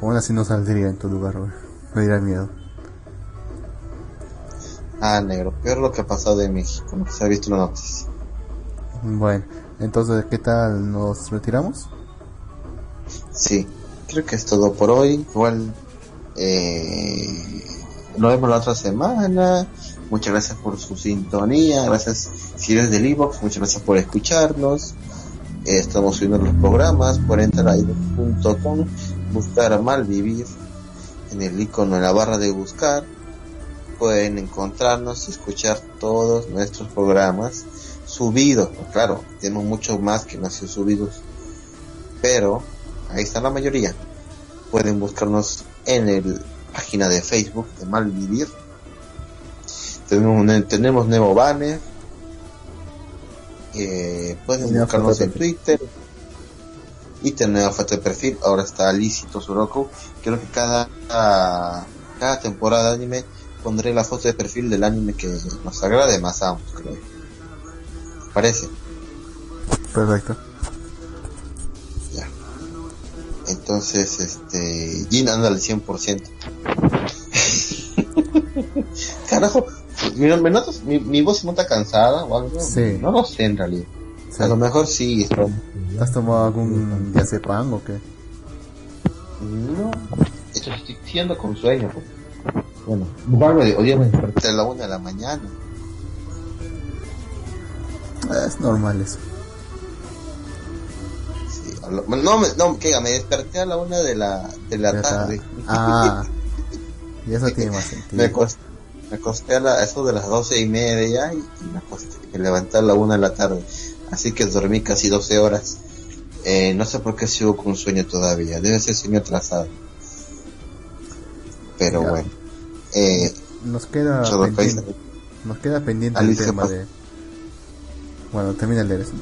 Aún así no saldría en tu lugar, güey. Me dirá miedo. Ah, negro, peor lo que ha pasado en México, no se ha visto la noticia. Bueno, entonces, ¿qué tal? ¿Nos retiramos? Sí, creo que es todo por hoy. Igual, eh, nos vemos la otra semana. Muchas gracias por su sintonía. Gracias si eres del Evox. Muchas gracias por escucharnos. Eh, estamos subiendo los programas por enteraido.com. Buscar a Malvivir en el icono en la barra de buscar. Pueden encontrarnos y escuchar todos nuestros programas subidos. Claro, tenemos mucho más que no han sido subidos. Pero ahí está la mayoría. Pueden buscarnos en el página de Facebook de Malvivir. Tenemos, tenemos nuevo banner. Eh, pueden buscarnos en Twitter. Y tener foto de perfil. Ahora está Lícito Suroku. Creo que cada, cada temporada de anime pondré la foto de perfil del anime que nos agrade más a ambos, creo. Parece. Perfecto. Ya. Entonces, este, Jin anda al 100%. <laughs> Carajo, mi, me notas, mi, mi voz se nota cansada o algo. Sí. No lo sé en realidad. Sí. A lo mejor sí. ¿Has tomado algún diazepam o qué? No. Hecho, estoy siendo con sueño. pues. Bueno, me- hoy día me desperté a la una de la mañana. Es normal eso. Sí, no, me, no, que me desperté a la una de la, de la Ya está. tarde. Ah, y eso tiene más <laughs> Me sentido. acosté, me acosté a, la- a eso de las doce y media y, y me acosté, me levanté a la una de la tarde. Así que dormí casi 12 horas. Eh, no sé por qué sigo con sueño todavía. Debe ser sueño atrasado. Pero Ya. bueno. Eh, Nos queda pendiente, nos queda pendiente el tema ¿qué de... Bueno, termina el leer eso.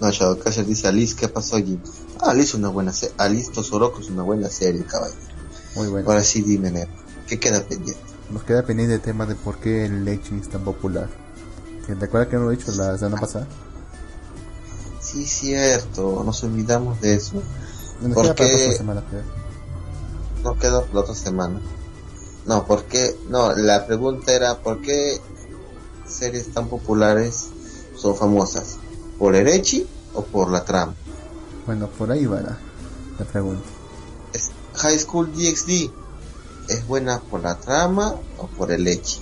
no, Shadowcaster dice Alice, ¿qué pasó allí? Ah, Alice una buena serie. Alice Tosoroko es una buena serie, caballero. Muy bueno. Ahora sí, dime, Nero, ¿qué queda pendiente? Nos queda pendiente el tema de por qué el Lechi es tan popular. ¿Te acuerdas que no lo he dicho la semana pasada? Sí, cierto, nos olvidamos de eso. Nos ¿Por queda para la qué? próxima semana, creo. no quedó la otra semana. No, ¿por qué? No, la pregunta era ¿por qué series tan populares son famosas? ¿Por el Echi o por la trama? Bueno, por ahí va la, la pregunta. ¿Es High School DxD es buena por la trama o por el Echi?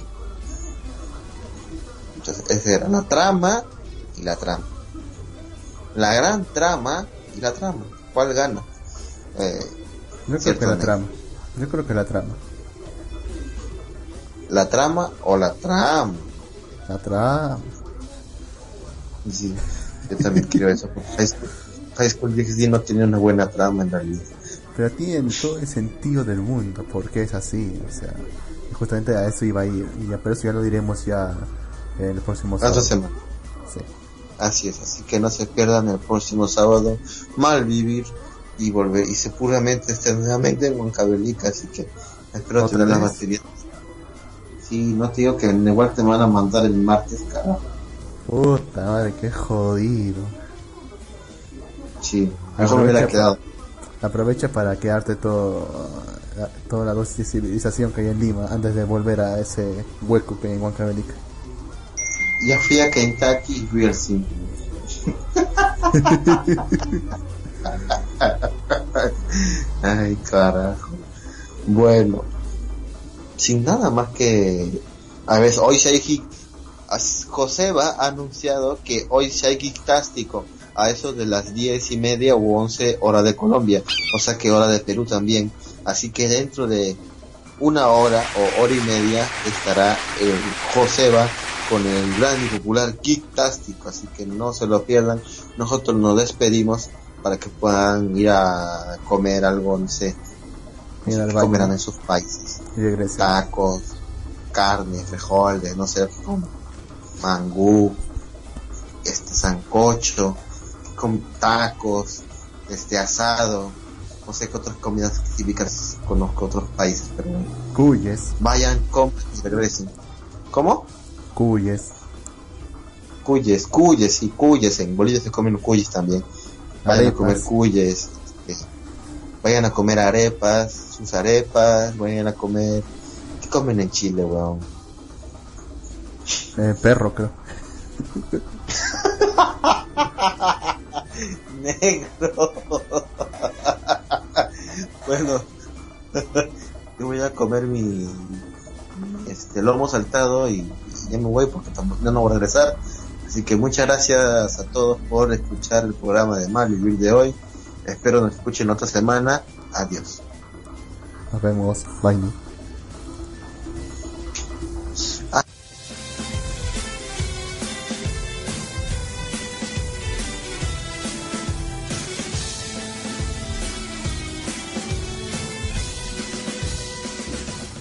Entonces, esa era la trama y la trama. La gran trama y la trama. ¿Cuál gana? Eh, Yo creo que la trama. Yo creo que la trama. ¿La trama o la trama? La trama. Sí, yo también quiero eso. High School, High School DxD no tenía una buena trama en realidad. Pero tiene todo el sentido del mundo, porque es así, o sea, justamente a eso iba a ir, y ya, pero eso ya lo diremos ya en el próximo sábado. semana. Sí. Así es, así que no se pierdan el próximo sábado. Mal vivir y volver. Y seguramente estén nuevamente en Huancavelica, así que espero ¿Otra tener las vez? baterías. Sí, no te digo que igual te van a mandar el martes, carajo. Puta madre, qué jodido. Sí, mejor me hubiera Aprovecha quedado. Aprovecha para quedarte todo, la- toda la dosis de civilización que hay en Lima antes de volver a ese hueco que hay en Huancavelica. Ya fui a Kentucky y fui al cine. <laughs> <laughs> Ay, carajo. Bueno, sin nada más que. A ver, hoy Shaiki. Joseba ha anunciado que hoy Shaiki Tástico a eso de las diez y media u once hora de Colombia, o sea que hora de Perú también. Así que dentro de una hora o hora y media estará el Joseba con el gran y popular Geektástico, así que no se lo pierdan. Nosotros nos despedimos para que puedan ir a comer algo, no sé, Ir al que baño. comerán en sus países. Y. Tacos, carne, frijoles, no sé, mangú, este sancocho, con tacos, este asado, no sé qué otras comidas típicas conozco otros países, pero Cuyes, vayan, compren y regresen. ¿Cómo? cuyes. Cuyes, cuyes y cuyes, en Bolivia se comen cuyes también. Vayan Arepas. a comer cuyes, vayan a comer arepas, sus arepas, vayan a comer... ¿Qué comen en Chile, weón? Eh, perro, creo. <laughs> Negro. <laughs> bueno, <laughs> yo voy a comer mi este lomo saltado y, y ya me voy porque tampoco ya no voy a regresar. Así que muchas gracias a todos por escuchar el programa de Mal Vivir de hoy. Espero nos escuchen otra semana. Adiós. Nos vemos. Bye. ¿no?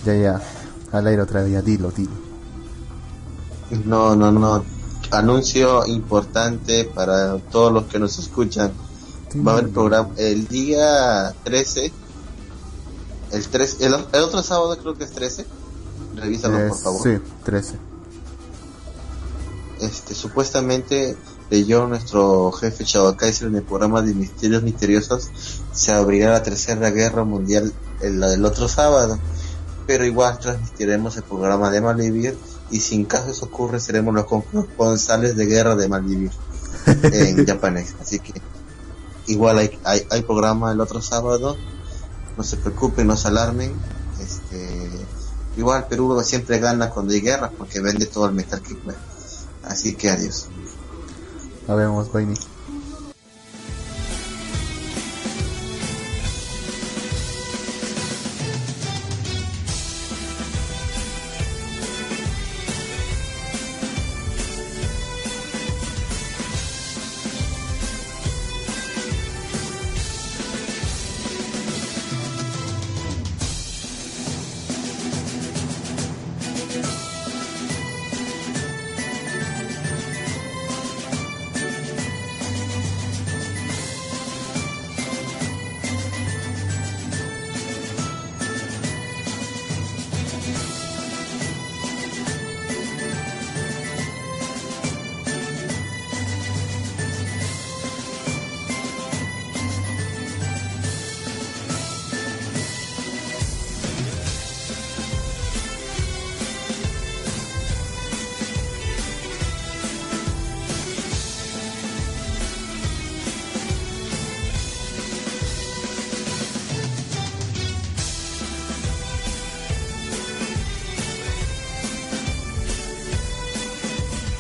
Ya, ya. Al aire otra vez, dilo, dilo. No, no, no. Anuncio importante para todos los que nos escuchan. Va a haber programa el día 13. El 13, el, el otro sábado creo que es 13. Revísalo Eh, por favor. Sí, 13. Este, supuestamente leyó nuestro jefe Chavo Kaiser en el programa de Misterios Misteriosos se abrirá la tercera guerra mundial el, la del otro sábado. Pero igual transmitiremos el programa de Malvivir y si en caso eso ocurre seremos los corresponsales de guerra de Malvivir <laughs> en japonés. Así que igual hay, hay, hay programa el otro sábado. No se preocupen, no se alarmen. Este, igual Perú siempre gana cuando hay guerras porque vende todo el metal que puede. Así que adiós. Nos vemos, Baini.